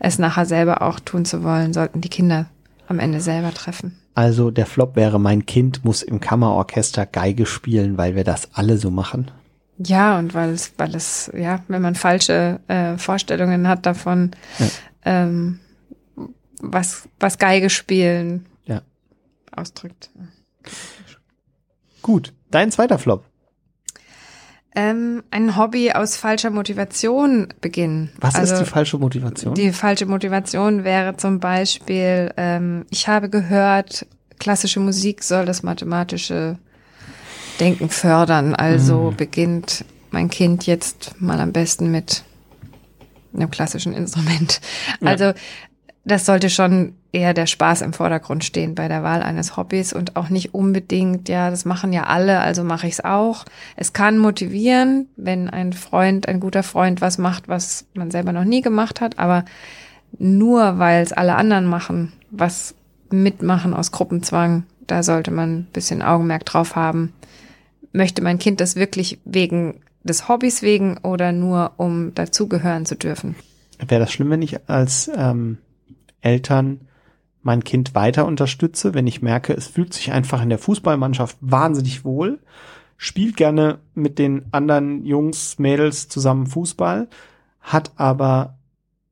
[SPEAKER 2] es nachher selber auch tun zu wollen, sollten die Kinder am Ende selber treffen.
[SPEAKER 1] Also der Flop wäre, mein Kind muss im Kammerorchester Geige spielen, weil wir das alle so machen.
[SPEAKER 2] Ja, und weil es, weil es, ja, wenn man falsche äh, Vorstellungen hat davon,
[SPEAKER 1] Ja.
[SPEAKER 2] ähm, was, was Geige spielen
[SPEAKER 1] Ja.
[SPEAKER 2] ausdrückt.
[SPEAKER 1] Gut, dein zweiter Flop.
[SPEAKER 2] Ähm, ein Hobby aus falscher Motivation beginnen.
[SPEAKER 1] Was
[SPEAKER 2] also,
[SPEAKER 1] ist die falsche Motivation?
[SPEAKER 2] Die falsche Motivation wäre zum Beispiel, ähm, ich habe gehört, klassische Musik soll das mathematische Denken fördern. Also
[SPEAKER 1] Mhm.
[SPEAKER 2] beginnt mein Kind jetzt mal am besten mit einem klassischen Instrument.
[SPEAKER 1] Ja.
[SPEAKER 2] Das sollte schon eher der Spaß im Vordergrund stehen bei der Wahl eines Hobbys und auch nicht unbedingt, ja, das machen ja alle, also mache ich es auch. Es kann motivieren, wenn ein Freund, ein guter Freund was macht, was man selber noch nie gemacht hat, aber nur weil es alle anderen machen, was mitmachen aus Gruppenzwang, da sollte man ein bisschen Augenmerk drauf haben. Möchte mein Kind das wirklich wegen des Hobbys wegen oder nur um dazugehören zu dürfen?
[SPEAKER 1] Wäre das schlimm, wenn ich als ähm, Eltern mein Kind weiter unterstütze, wenn ich merke, es fühlt sich einfach in der Fußballmannschaft wahnsinnig wohl, spielt gerne mit den anderen Jungs, Mädels zusammen Fußball, hat aber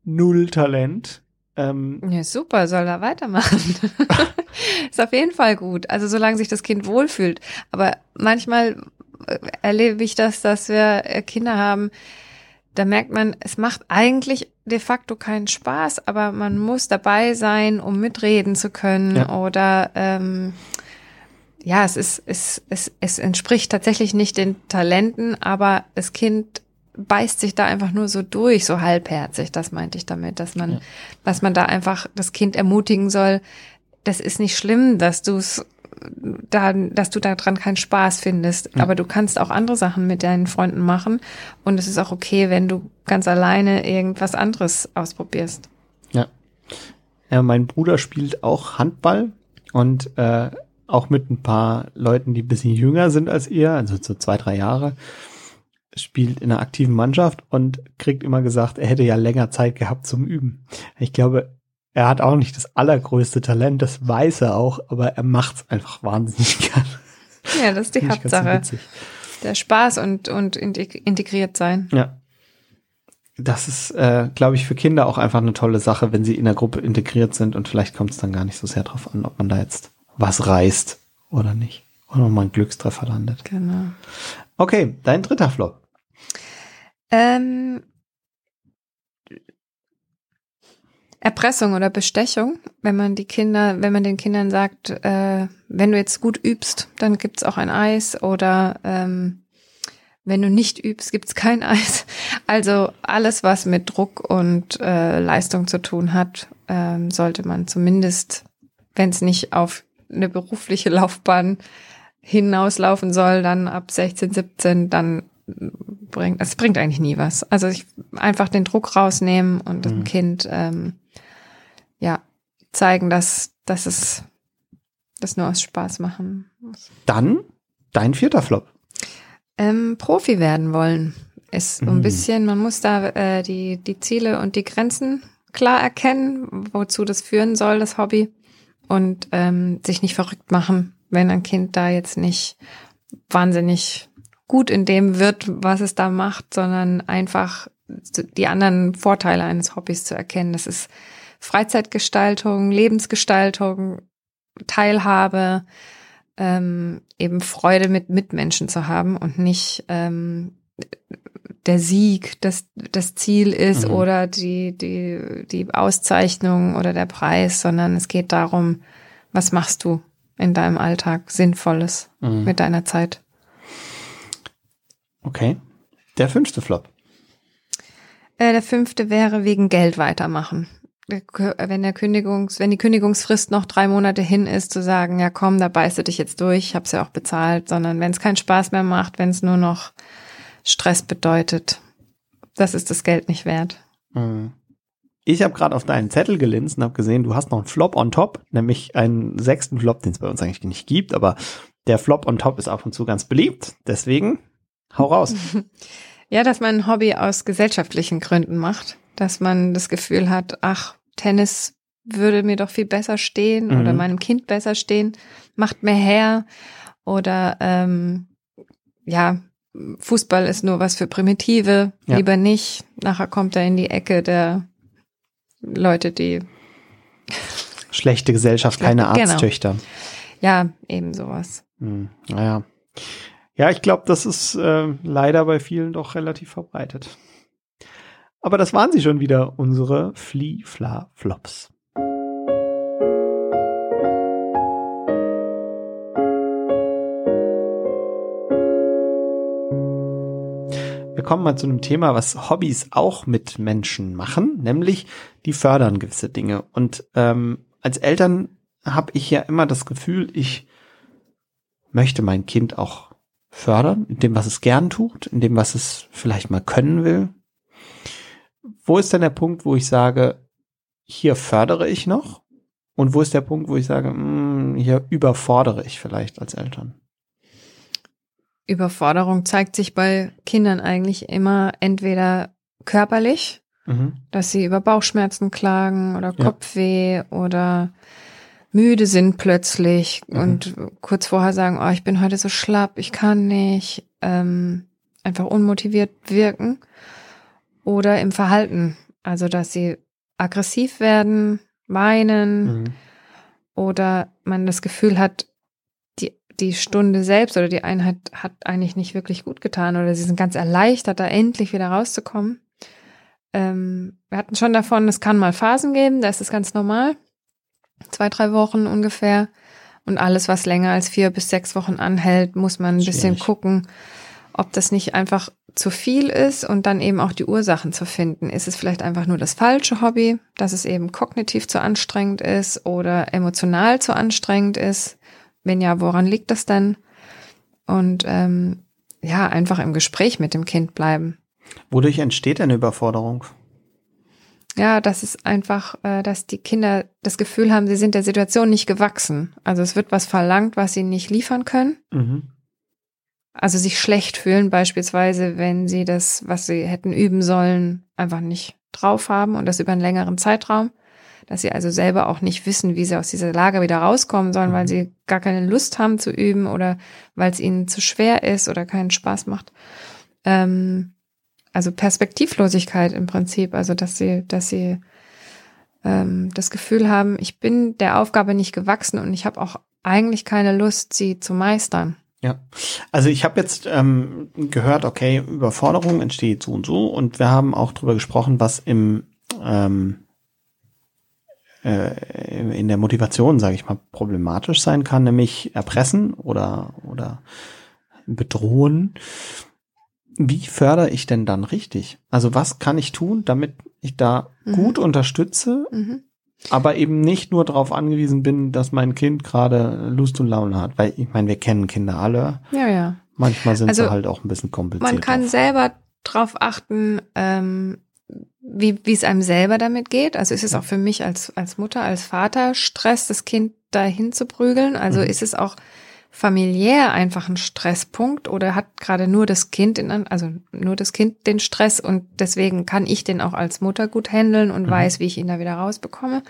[SPEAKER 1] null Talent. Ähm,
[SPEAKER 2] Ja, super, soll er weitermachen. [LAUGHS] ist auf jeden Fall gut. Also solange sich das Kind wohlfühlt. Aber manchmal äh, erlebe ich das, dass wir äh, Kinder haben, da merkt man, es macht eigentlich de facto keinen Spaß, aber man muss dabei sein, um mitreden zu können.
[SPEAKER 1] Ja.
[SPEAKER 2] Oder ähm, ja, es ist, es, es, es entspricht tatsächlich nicht den Talenten, aber das Kind beißt sich da einfach nur so durch, so halbherzig. Das meinte ich damit, dass man,
[SPEAKER 1] Ja.
[SPEAKER 2] dass man da einfach das Kind ermutigen soll. Das ist nicht schlimm, dass du es da, dass du daran keinen Spaß findest.
[SPEAKER 1] Ja.
[SPEAKER 2] Aber du kannst auch andere Sachen mit deinen Freunden machen. Und es ist auch okay, wenn du ganz alleine irgendwas anderes ausprobierst.
[SPEAKER 1] Ja. ja, mein Bruder spielt auch Handball und äh, auch mit ein paar Leuten, die ein bisschen jünger sind als ihr, also so zwei, drei Jahre, spielt in einer aktiven Mannschaft und kriegt immer gesagt, er hätte ja länger Zeit gehabt zum Üben. Ich glaube, er hat auch nicht das allergrößte Talent, das weiß er auch, aber er macht's einfach wahnsinnig [LAUGHS] gern.
[SPEAKER 2] Ja, das ist die Hauptsache. Der Spaß und, und integ- integriert sein.
[SPEAKER 1] Ja. Das ist, äh, glaube ich, für Kinder auch einfach eine tolle Sache, wenn sie in der Gruppe integriert sind und vielleicht kommt es dann gar nicht so sehr drauf an, ob man da jetzt was reißt oder nicht. Oder ob man einen Glückstreffer landet.
[SPEAKER 2] Genau.
[SPEAKER 1] Okay, dein dritter Flop.
[SPEAKER 2] Ähm, Erpressung oder Bestechung, wenn man die Kinder, wenn man den Kindern sagt, äh, wenn du jetzt gut übst, dann gibt's auch ein Eis oder ähm, wenn du nicht übst, gibt's kein [LAUGHS] Eis. Also alles, was mit Druck und äh, Leistung zu tun hat, ähm, sollte man zumindest, wenn es nicht auf eine berufliche [LAUGHS] Laufbahn hinauslaufen soll, dann ab 16, 17, dann bringt, es bringt eigentlich nie was. Also ich einfach den Druck rausnehmen und dem
[SPEAKER 1] Mhm.
[SPEAKER 2] Kind ähm, ja zeigen, dass, dass es das nur aus Spaß machen muss.
[SPEAKER 1] Dann dein vierter Flop.
[SPEAKER 2] Ähm, Profi werden wollen ist so ein
[SPEAKER 1] Mhm.
[SPEAKER 2] bisschen, man muss da äh, die, die Ziele und die Grenzen klar erkennen, wozu das führen soll, das Hobby. Und ähm, sich nicht verrückt machen, wenn ein Kind da jetzt nicht wahnsinnig gut in dem wird, was es da macht, sondern einfach die anderen Vorteile eines Hobbys zu erkennen. Das ist Freizeitgestaltung, Lebensgestaltung, Teilhabe, ähm, eben Freude mit Mitmenschen zu haben und nicht ähm, der Sieg das, das Ziel ist
[SPEAKER 1] Mhm.
[SPEAKER 2] oder die, die, die Auszeichnung oder der Preis, sondern es geht darum, was machst du in deinem Alltag Sinnvolles
[SPEAKER 1] Mhm.
[SPEAKER 2] mit deiner Zeit.
[SPEAKER 1] Okay. Der fünfte Flop.
[SPEAKER 2] Äh, der fünfte wäre wegen Geld weitermachen. Wenn der Kündigungs, wenn die Kündigungsfrist noch drei Monate hin ist, zu sagen, ja komm, da beißt du dich jetzt durch, ich hab's ja auch bezahlt, sondern wenn es keinen Spaß mehr macht, wenn es nur noch Stress bedeutet, das ist das Geld nicht wert.
[SPEAKER 1] Mhm. Ich habe gerade auf deinen Zettel gelinst und habe gesehen, du hast noch einen Flop on top, nämlich einen sechsten Flop, den es bei uns eigentlich nicht gibt, aber der Flop on top ist ab und zu ganz beliebt. Deswegen hau raus. [LAUGHS]
[SPEAKER 2] Ja, dass man ein Hobby aus gesellschaftlichen Gründen macht, dass man das Gefühl hat, ach, Tennis würde mir doch viel besser stehen mhm. oder meinem Kind besser stehen, macht mehr her oder ähm, ja, Fußball ist nur was für Primitive, ja. lieber nicht. Nachher kommt er in die Ecke der Leute, die
[SPEAKER 1] schlechte Gesellschaft, keine genau. Arzttöchter. Genau.
[SPEAKER 2] Ja, eben sowas.
[SPEAKER 1] Hm, naja. Ja, ich glaube, das ist äh, leider bei vielen doch relativ verbreitet. Aber das waren sie schon wieder, unsere Flee-Fla-Flops. Wir kommen mal zu einem Thema, was Hobbys auch mit Menschen machen, nämlich die fördern gewisse Dinge. Und ähm, als Eltern habe ich ja immer das Gefühl, ich möchte mein Kind auch fördern, in dem, was es gern tut, in dem, was es vielleicht mal können will. Wo ist denn der Punkt, wo ich sage, hier fördere ich noch? Und wo ist der Punkt, wo ich sage, mh, hm, hier überfordere ich vielleicht als Eltern?
[SPEAKER 2] Überforderung zeigt sich bei Kindern eigentlich immer entweder körperlich, mhm. dass sie über Bauchschmerzen klagen oder Kopfweh ja. oder müde sind plötzlich mhm. und kurz vorher sagen, oh, ich bin heute so schlapp, ich kann nicht, ähm, einfach unmotiviert wirken oder im Verhalten, also dass sie aggressiv werden, weinen mhm. oder man das Gefühl hat, die Stunde selbst oder die Einheit hat eigentlich nicht wirklich gut getan oder sie sind ganz erleichtert, da endlich wieder rauszukommen. Ähm, wir hatten schon davon, es kann mal Phasen geben, da ist es ganz normal. Zwei, drei Wochen ungefähr. Und alles, was länger als vier bis sechs Wochen anhält, muss man ein bisschen gucken, ob das nicht einfach zu viel ist und dann eben auch die Ursachen zu finden. Ist es vielleicht einfach nur das falsche Hobby, dass es eben kognitiv zu anstrengend ist oder emotional zu anstrengend ist? Wenn ja, woran liegt das denn? Und ähm, ja, einfach im Gespräch mit dem Kind bleiben.
[SPEAKER 1] Wodurch entsteht eine Überforderung?
[SPEAKER 2] Ja, das ist einfach, äh, dass die Kinder das Gefühl haben, sie sind der Situation nicht gewachsen. Also es wird was verlangt, was sie nicht liefern können. Mhm. Also sich schlecht fühlen, beispielsweise, wenn sie das, was sie hätten üben sollen, einfach nicht drauf haben und das über einen längeren Zeitraum dass sie also selber auch nicht wissen, wie sie aus dieser Lage wieder rauskommen sollen, weil mhm. sie gar keine Lust haben zu üben oder weil es ihnen zu schwer ist oder keinen Spaß macht. Ähm, also Perspektivlosigkeit im Prinzip, also dass sie, dass sie ähm, das Gefühl haben, ich bin der Aufgabe nicht gewachsen und ich habe auch eigentlich keine Lust, sie zu meistern.
[SPEAKER 1] Ja, also ich habe jetzt ähm, gehört, okay, Überforderung entsteht so und so und wir haben auch drüber gesprochen, was im ähm, äh, in der Motivation, sage ich mal, problematisch sein kann, nämlich erpressen oder, oder bedrohen. Wie fördere ich denn dann richtig? Also was kann ich tun, damit ich da mhm. gut unterstütze, mhm. Aber eben nicht nur darauf angewiesen bin, dass mein Kind gerade Lust und Laune hat? Weil ich meine, wir kennen Kinder alle.
[SPEAKER 2] Ja, ja.
[SPEAKER 1] Manchmal sind also, sie halt auch ein bisschen kompliziert.
[SPEAKER 2] Man kann selber drauf achten, ähm, wie, wie es einem selber damit geht. Also ist es auch für mich als, als Mutter, als Vater Stress, das Kind dahin zu prügeln? Also mhm. ist es auch familiär einfach ein Stresspunkt oder hat gerade nur das Kind in, also nur das Kind den Stress und deswegen kann ich den auch als Mutter gut handeln und mhm. weiß, wie ich ihn da wieder rausbekomme?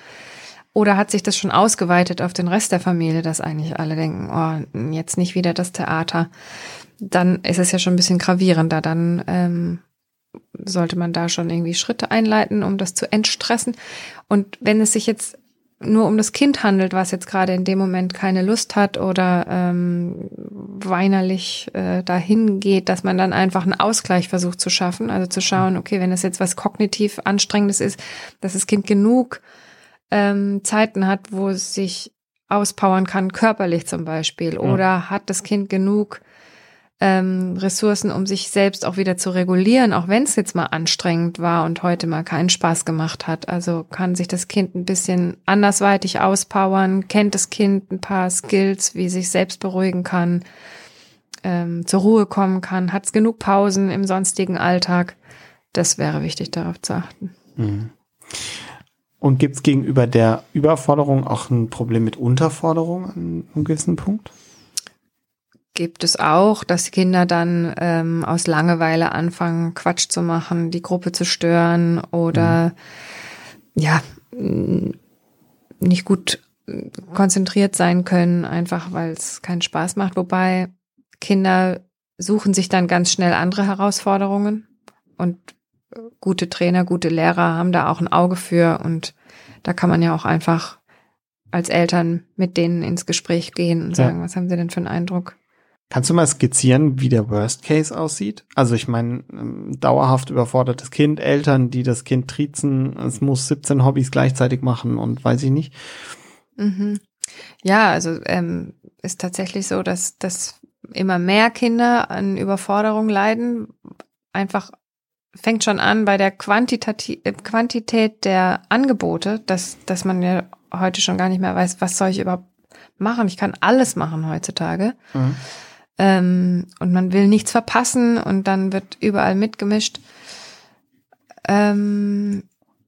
[SPEAKER 2] Oder hat sich das schon ausgeweitet auf den Rest der Familie, dass eigentlich alle denken, oh, jetzt nicht wieder das Theater? Dann ist es ja schon ein bisschen gravierender. Dann ähm, sollte man da schon irgendwie Schritte einleiten, um das zu entstressen. Und wenn es sich jetzt nur um das Kind handelt, was jetzt gerade in dem Moment keine Lust hat oder ähm, weinerlich äh, dahin geht, dass man dann einfach einen Ausgleich versucht zu schaffen. Also zu schauen, okay, wenn das jetzt was kognitiv Anstrengendes ist, dass das Kind genug ähm, Zeiten hat, wo es sich auspowern kann, körperlich zum Beispiel. Oder hat das Kind genug ähm, Ressourcen, um sich selbst auch wieder zu regulieren, auch wenn es jetzt mal anstrengend war und heute mal keinen Spaß gemacht hat. Also kann sich das Kind ein bisschen andersweitig auspowern, kennt das Kind ein paar Skills, wie sich selbst beruhigen kann, ähm, zur Ruhe kommen kann, hat es genug Pausen im sonstigen Alltag. Das wäre wichtig, darauf zu achten. Mhm.
[SPEAKER 1] Und gibt es gegenüber der Überforderung auch ein Problem mit Unterforderung an einem gewissen Punkt?
[SPEAKER 2] Gibt es auch, dass Kinder dann ähm, aus Langeweile anfangen, Quatsch zu machen, die Gruppe zu stören oder mhm. ja, nicht gut konzentriert sein können, einfach weil es keinen Spaß macht. Wobei Kinder suchen sich dann ganz schnell andere Herausforderungen und gute Trainer, gute Lehrer haben da auch ein Auge für und da kann man ja auch einfach als Eltern mit denen ins Gespräch gehen und sagen, ja. was haben sie denn für einen Eindruck?
[SPEAKER 1] Kannst du mal skizzieren, wie der Worst Case aussieht? Also ich meine, ähm, dauerhaft überfordertes Kind, Eltern, die das Kind triezen, es muss 17 Hobbys gleichzeitig machen und weiß ich nicht.
[SPEAKER 2] Mhm. Ja, also ähm, ist tatsächlich so, dass, dass immer mehr Kinder an Überforderung leiden. Einfach fängt schon an bei der Quantität, äh, Quantität der Angebote, dass, dass man ja heute schon gar nicht mehr weiß, was soll ich überhaupt machen. Ich kann alles machen heutzutage. Mhm ähm, und man will nichts verpassen und dann wird überall mitgemischt. Ähm,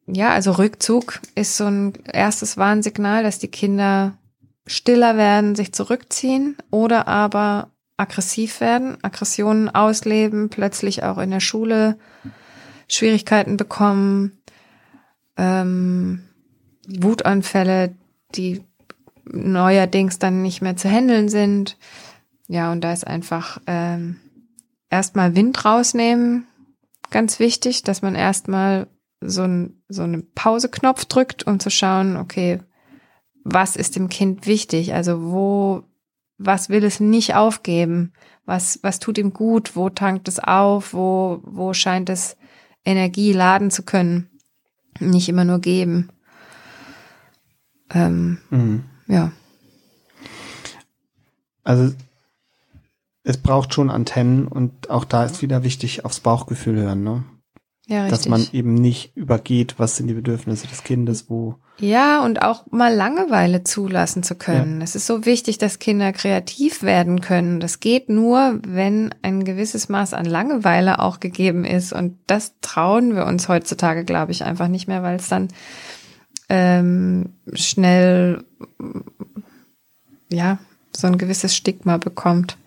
[SPEAKER 2] ja, also Rückzug ist so ein erstes Warnsignal, dass die Kinder stiller werden, sich zurückziehen oder aber aggressiv werden, Aggressionen ausleben, plötzlich auch in der Schule Schwierigkeiten bekommen, ähm, Wutanfälle, die neuerdings dann nicht mehr zu handeln sind. Ja, und da ist einfach ähm, erstmal Wind rausnehmen, ganz wichtig, dass man erstmal so, ein, so einen Pauseknopf drückt, um zu schauen, okay, was ist dem Kind wichtig? Also wo, was will es nicht aufgeben? Was, was tut ihm gut? Wo tankt es auf? Wo, wo scheint es Energie laden zu können? Nicht immer nur geben. Ähm, mhm. Ja.
[SPEAKER 1] Also es braucht schon Antennen und auch da ist wieder wichtig, aufs Bauchgefühl hören, ne? Ja, richtig. Dass man eben nicht übergeht, was sind die Bedürfnisse des Kindes, wo.
[SPEAKER 2] Ja, und auch mal Langeweile zulassen zu können. Ja. Es ist so wichtig, dass Kinder kreativ werden können. Das geht nur, wenn ein gewisses Maß an Langeweile auch gegeben ist. Und das trauen wir uns heutzutage, glaube ich, einfach nicht mehr, weil es dann ähm, schnell, ja, so ein gewisses Stigma bekommt.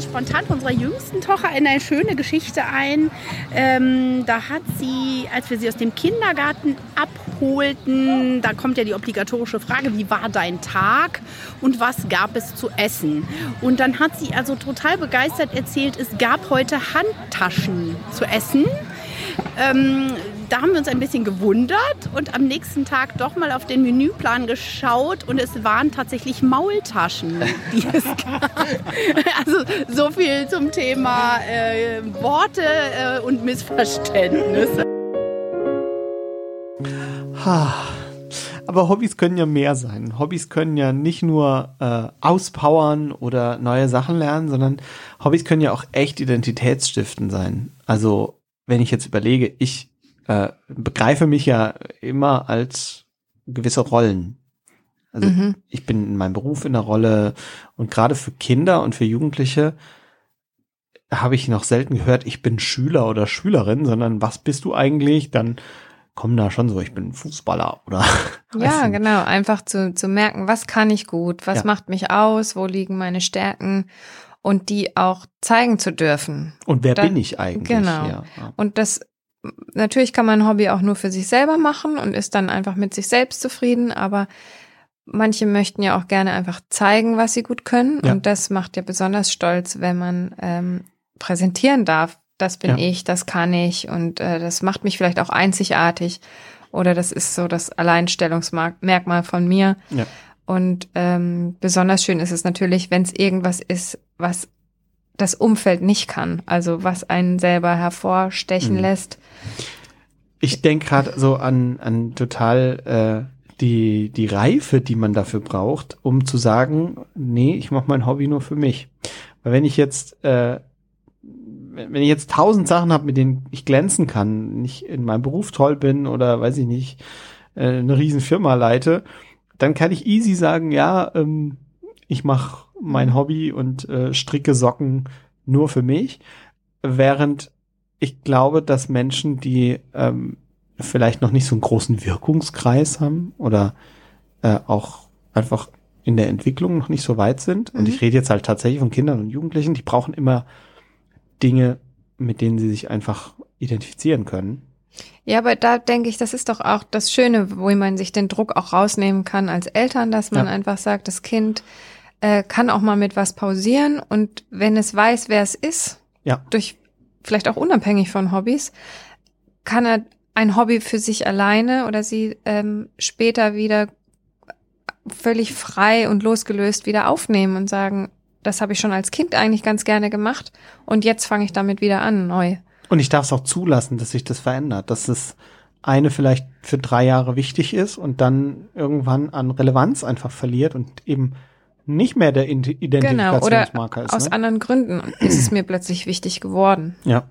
[SPEAKER 4] Spontan von unserer jüngsten Tochter eine schöne Geschichte ein. Ähm, da hat sie, als wir sie aus dem Kindergarten abholten, da kommt ja die obligatorische Frage, wie war dein Tag und was gab es zu essen? Und dann hat sie also total begeistert erzählt, es gab heute Handtaschen zu essen. Ähm, da haben wir uns ein bisschen gewundert und am nächsten Tag doch mal auf den Menüplan geschaut und es waren tatsächlich Maultaschen, die es gab. [LAUGHS] Also so viel zum Thema äh, Worte äh, und Missverständnisse.
[SPEAKER 1] Aber Hobbys können ja mehr sein. Hobbys können ja nicht nur äh, auspowern oder neue Sachen lernen, sondern Hobbys können ja auch echt identitätsstiften sein. Also wenn ich jetzt überlege, ich äh, begreife mich ja immer als gewisse Rollen. Also mhm. ich bin in meinem Beruf in der Rolle und gerade für Kinder und für Jugendliche habe ich noch selten gehört, ich bin Schüler oder Schülerin, sondern was bist du eigentlich? Dann kommen da schon so, ich bin Fußballer oder. [LAUGHS]
[SPEAKER 2] Ja, genau. Einfach zu, zu merken, was kann ich gut, was ja. macht mich aus, wo liegen meine Stärken und die auch zeigen zu dürfen.
[SPEAKER 1] Und wer da, bin ich eigentlich?
[SPEAKER 2] Genau. Ja. Und das natürlich kann man ein Hobby auch nur für sich selber machen und ist dann einfach mit sich selbst zufrieden, aber manche möchten ja auch gerne einfach zeigen, was sie gut können. Ja. Und das macht ja besonders stolz, wenn man ähm, präsentieren darf. Das bin ich, das kann ich und äh, das macht mich vielleicht auch einzigartig. Oder das ist so das Alleinstellungsmerkmal von mir. Ja. Und ähm, besonders schön ist es natürlich, wenn es irgendwas ist, was das Umfeld nicht kann. Also was einen selber hervorstechen mhm. lässt.
[SPEAKER 1] Ich denke gerade so an, an total äh, die, die Reife, die man dafür braucht, um zu sagen, nee, ich mache mein Hobby nur für mich. Weil wenn ich jetzt, äh, wenn ich jetzt tausend Sachen habe, mit denen ich glänzen kann, nicht in meinem Beruf toll bin oder weiß ich nicht, äh, eine riesen Firma leite, dann kann ich easy sagen, ja, ähm, ich mache mein Hobby und äh, stricke Socken nur für mich, während ich glaube, dass Menschen, die ähm, vielleicht noch nicht so einen großen Wirkungskreis haben oder äh, auch einfach in der Entwicklung noch nicht so weit sind, und
[SPEAKER 2] Mhm.
[SPEAKER 1] ich rede jetzt halt tatsächlich von Kindern und Jugendlichen, die brauchen immer Dinge, mit denen sie sich einfach identifizieren können.
[SPEAKER 2] Ja, aber da denke ich, das ist doch auch das Schöne, wo man sich den Druck auch rausnehmen kann als Eltern, dass man
[SPEAKER 1] Ja.
[SPEAKER 2] einfach sagt, das Kind äh, kann auch mal mit was pausieren und wenn es weiß, wer es ist,
[SPEAKER 1] Ja.
[SPEAKER 2] durch vielleicht auch unabhängig von Hobbys, kann er ein Hobby für sich alleine oder sie ähm, später wieder völlig frei und losgelöst wieder aufnehmen und sagen, das habe ich schon als Kind eigentlich ganz gerne gemacht und jetzt fange ich damit wieder an, neu.
[SPEAKER 1] Und ich darf es auch zulassen, dass sich das verändert, dass das eine vielleicht für drei Jahre wichtig ist und dann irgendwann an Relevanz einfach verliert und eben nicht mehr der
[SPEAKER 2] Genau,
[SPEAKER 1] Identifikationsmarker ist.
[SPEAKER 2] aus
[SPEAKER 1] ne?
[SPEAKER 2] anderen Gründen ist es mir plötzlich wichtig geworden.
[SPEAKER 1] Ja.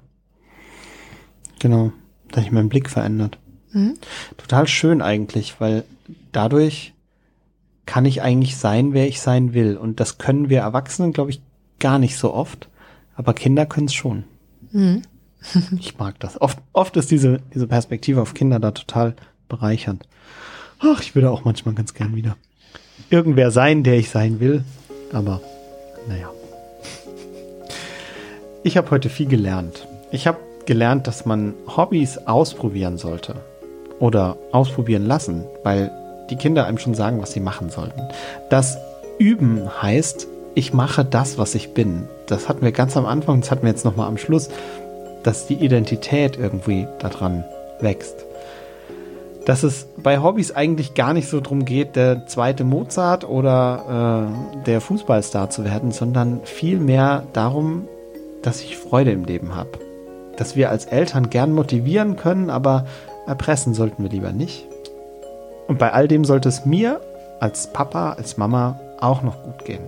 [SPEAKER 1] Genau. Da hat sich mein Blick verändert.
[SPEAKER 2] Mhm.
[SPEAKER 1] Total schön eigentlich, weil dadurch kann ich eigentlich sein, wer ich sein will. Und das können wir Erwachsenen, glaube ich, gar nicht so oft. Aber Kinder können es schon.
[SPEAKER 2] Mhm. [LAUGHS]
[SPEAKER 1] Ich mag das. Oft, oft ist diese, diese Perspektive auf Kinder da total bereichernd. Ach, ich würde auch manchmal ganz gern wieder irgendwer sein, der ich sein will. Aber naja. Ich habe heute viel gelernt. Ich habe gelernt, dass man Hobbys ausprobieren sollte. Oder ausprobieren lassen, weil die Kinder einem schon sagen, was sie machen sollten. Das Üben heißt, ich mache das, was ich bin. Das hatten wir ganz am Anfang, das hatten wir jetzt nochmal am Schluss, dass die Identität irgendwie daran wächst. Dass es bei Hobbys eigentlich gar nicht so drum geht, der zweite Mozart oder äh, der Fußballstar zu werden, sondern vielmehr darum, dass ich Freude im Leben habe. Dass wir als Eltern gern motivieren können, aber erpressen sollten wir lieber nicht. Und bei all dem sollte es mir als Papa, als Mama auch noch gut gehen.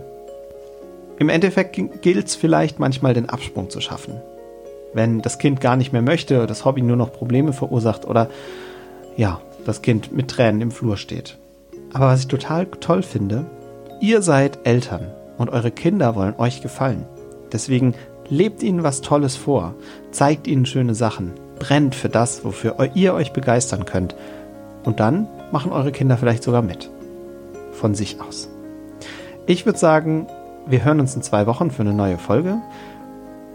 [SPEAKER 1] Im Endeffekt gilt es vielleicht manchmal den Absprung zu schaffen. Wenn das Kind gar nicht mehr möchte das Hobby nur noch Probleme verursacht oder ja, das Kind mit Tränen im Flur steht. Aber was ich total toll finde, ihr seid Eltern und eure Kinder wollen euch gefallen. Deswegen lebt ihnen was Tolles vor, zeigt ihnen schöne Sachen, brennt für das, wofür ihr euch begeistern könnt. Und dann machen eure Kinder vielleicht sogar mit. Von sich aus. Ich würde sagen, wir hören uns in zwei Wochen für eine neue Folge.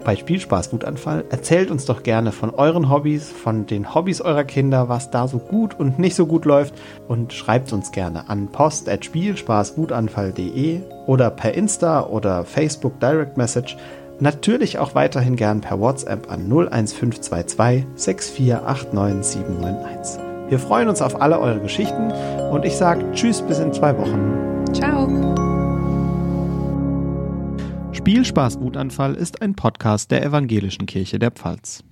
[SPEAKER 1] Bei Spielspaß Wutanfall erzählt uns doch gerne von euren Hobbys, von den Hobbys eurer Kinder, was da so gut und nicht so gut läuft und schreibt uns gerne an post@spielspaßwutanfall.de oder per Insta oder Facebook Direct Message. Natürlich auch weiterhin gern per WhatsApp an 01522 6489791. Wir freuen uns auf alle eure Geschichten und ich sage Tschüss bis in zwei Wochen.
[SPEAKER 2] Ciao.
[SPEAKER 1] Spielspaß Wutanfall ist ein Podcast der Evangelischen Kirche der Pfalz.